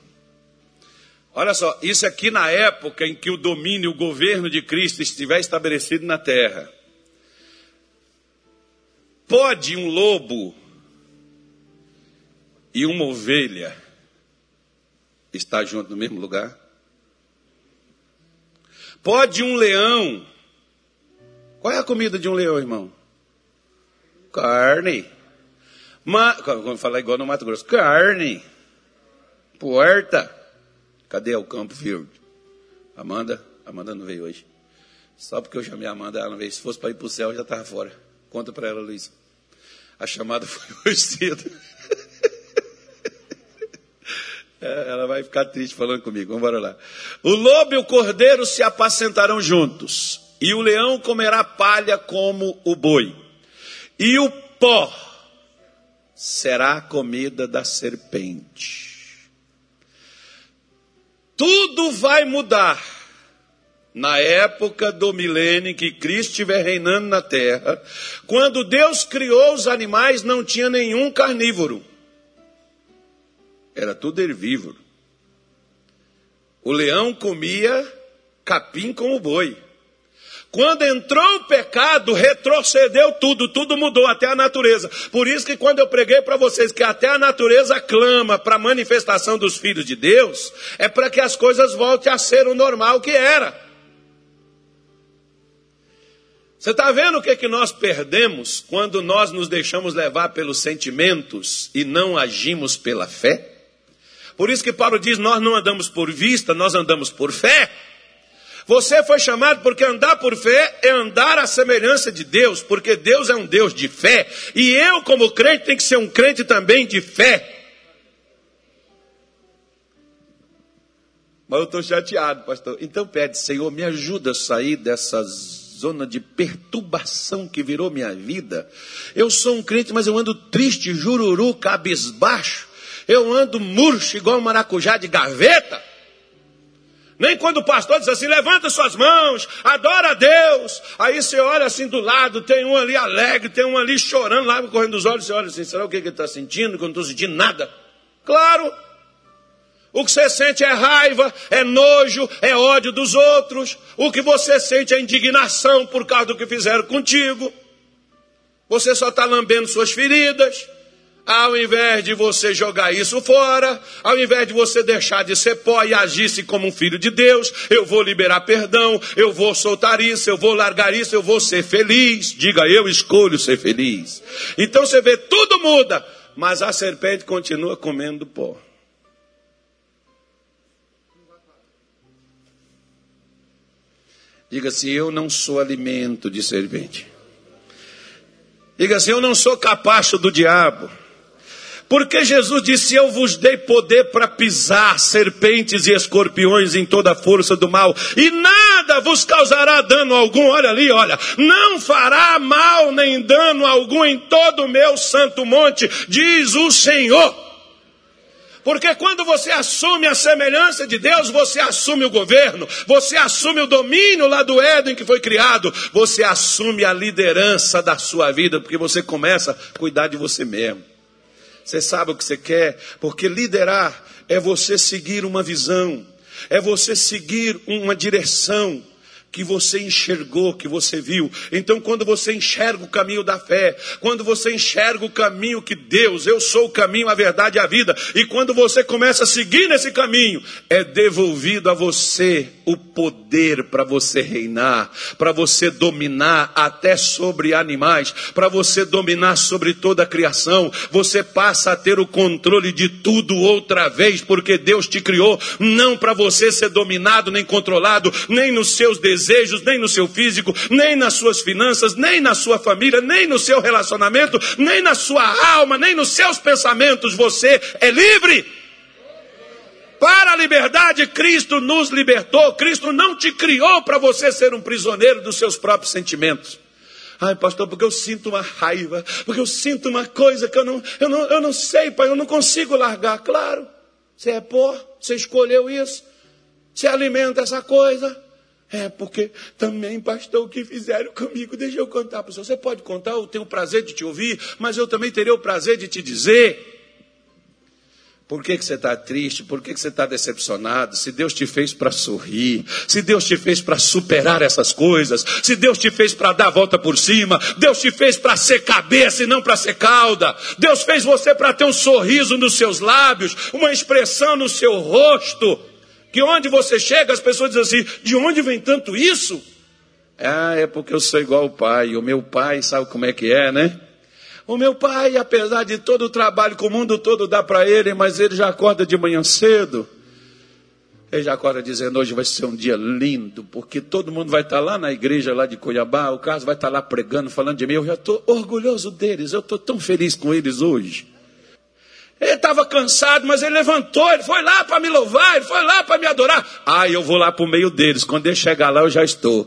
Olha só, isso aqui na época em que o domínio, o governo de Cristo estiver estabelecido na terra. Pode um lobo e uma ovelha estar junto no mesmo lugar? Pode um leão. Qual é a comida de um leão, irmão? Carne. Ma... Vamos falar igual no Mato Grosso. Carne. Porta. Cadê o campo verde? Amanda? Amanda não veio hoje. Só porque eu chamei a Amanda, ela não veio. Se fosse para ir para o céu, já estava fora. Conta para ela, Luiz. A chamada foi hoje cedo. É, ela vai ficar triste falando comigo. Vamos lá. O lobo e o cordeiro se apacentarão juntos, e o leão comerá palha como o boi e o pó será a comida da serpente. Tudo vai mudar na época do milênio que Cristo estiver reinando na terra. Quando Deus criou os animais, não tinha nenhum carnívoro. Era tudo herbívoro. O leão comia capim como boi. Quando entrou o pecado, retrocedeu tudo, tudo mudou, até a natureza. Por isso que quando eu preguei para vocês que até a natureza clama para a manifestação dos filhos de Deus, é para que as coisas voltem a ser o normal que era. Você está vendo o que, que nós perdemos quando nós nos deixamos levar pelos sentimentos e não agimos pela fé? Por isso que Paulo diz: nós não andamos por vista, nós andamos por fé. Você foi chamado porque andar por fé é andar à semelhança de Deus, porque Deus é um Deus de fé. E eu, como crente, tenho que ser um crente também de fé. Mas eu estou chateado, pastor. Então pede, Senhor, me ajuda a sair dessa zona de perturbação que virou minha vida. Eu sou um crente, mas eu ando triste, jururu, cabisbaixo. Eu ando murcho, igual um maracujá de gaveta. Nem quando o pastor diz assim, levanta suas mãos, adora a Deus. Aí você olha assim do lado, tem um ali alegre, tem um ali chorando, lá correndo dos olhos, você olha assim, será o que ele está sentindo? Que eu não estou sentindo nada. Claro, o que você sente é raiva, é nojo, é ódio dos outros. O que você sente é indignação por causa do que fizeram contigo. Você só está lambendo suas feridas. Ao invés de você jogar isso fora, ao invés de você deixar de ser pó e agir-se como um filho de Deus, eu vou liberar perdão, eu vou soltar isso, eu vou largar isso, eu vou ser feliz. Diga, eu escolho ser feliz. Então você vê, tudo muda, mas a serpente continua comendo pó. Diga assim: eu não sou alimento de serpente. Diga assim: eu não sou capacho do diabo. Porque Jesus disse: Eu vos dei poder para pisar serpentes e escorpiões em toda a força do mal, e nada vos causará dano algum. Olha ali, olha, não fará mal nem dano algum em todo o meu santo monte, diz o Senhor. Porque quando você assume a semelhança de Deus, você assume o governo, você assume o domínio lá do Éden que foi criado, você assume a liderança da sua vida, porque você começa a cuidar de você mesmo. Você sabe o que você quer? Porque liderar é você seguir uma visão, é você seguir uma direção que você enxergou, que você viu. Então, quando você enxerga o caminho da fé, quando você enxerga o caminho que Deus, eu sou o caminho, a verdade e a vida, e quando você começa a seguir nesse caminho, é devolvido a você o poder para você reinar, para você dominar até sobre animais, para você dominar sobre toda a criação. Você passa a ter o controle de tudo outra vez, porque Deus te criou não para você ser dominado nem controlado, nem nos seus desejos desejos, nem no seu físico, nem nas suas finanças, nem na sua família, nem no seu relacionamento, nem na sua alma, nem nos seus pensamentos. Você é livre. Para a liberdade, Cristo nos libertou. Cristo não te criou para você ser um prisioneiro dos seus próprios sentimentos. Ai, pastor, porque eu sinto uma raiva, porque eu sinto uma coisa que eu não, eu não, eu não sei, pai, eu não consigo largar. Claro, você é pó, você escolheu isso, você alimenta essa coisa. É, porque também, pastor, o que fizeram comigo, deixa eu contar para senhor. Você pode contar, eu tenho o prazer de te ouvir, mas eu também terei o prazer de te dizer. Por que, que você está triste? Por que, que você está decepcionado? Se Deus te fez para sorrir, se Deus te fez para superar essas coisas, se Deus te fez para dar a volta por cima, Deus te fez para ser cabeça e não para ser cauda, Deus fez você para ter um sorriso nos seus lábios, uma expressão no seu rosto, que onde você chega as pessoas dizem assim: de onde vem tanto isso? Ah, é porque eu sou igual ao pai, o meu pai sabe como é que é, né? O meu pai, apesar de todo o trabalho que o mundo todo dá para ele, mas ele já acorda de manhã cedo. Ele já acorda dizendo: hoje vai ser um dia lindo, porque todo mundo vai estar lá na igreja lá de Cuiabá, o Carlos vai estar lá pregando, falando de mim. Eu já estou orgulhoso deles, eu estou tão feliz com eles hoje. Ele estava cansado, mas ele levantou, ele foi lá para me louvar, ele foi lá para me adorar. Ah, eu vou lá para o meio deles, quando ele chegar lá eu já estou.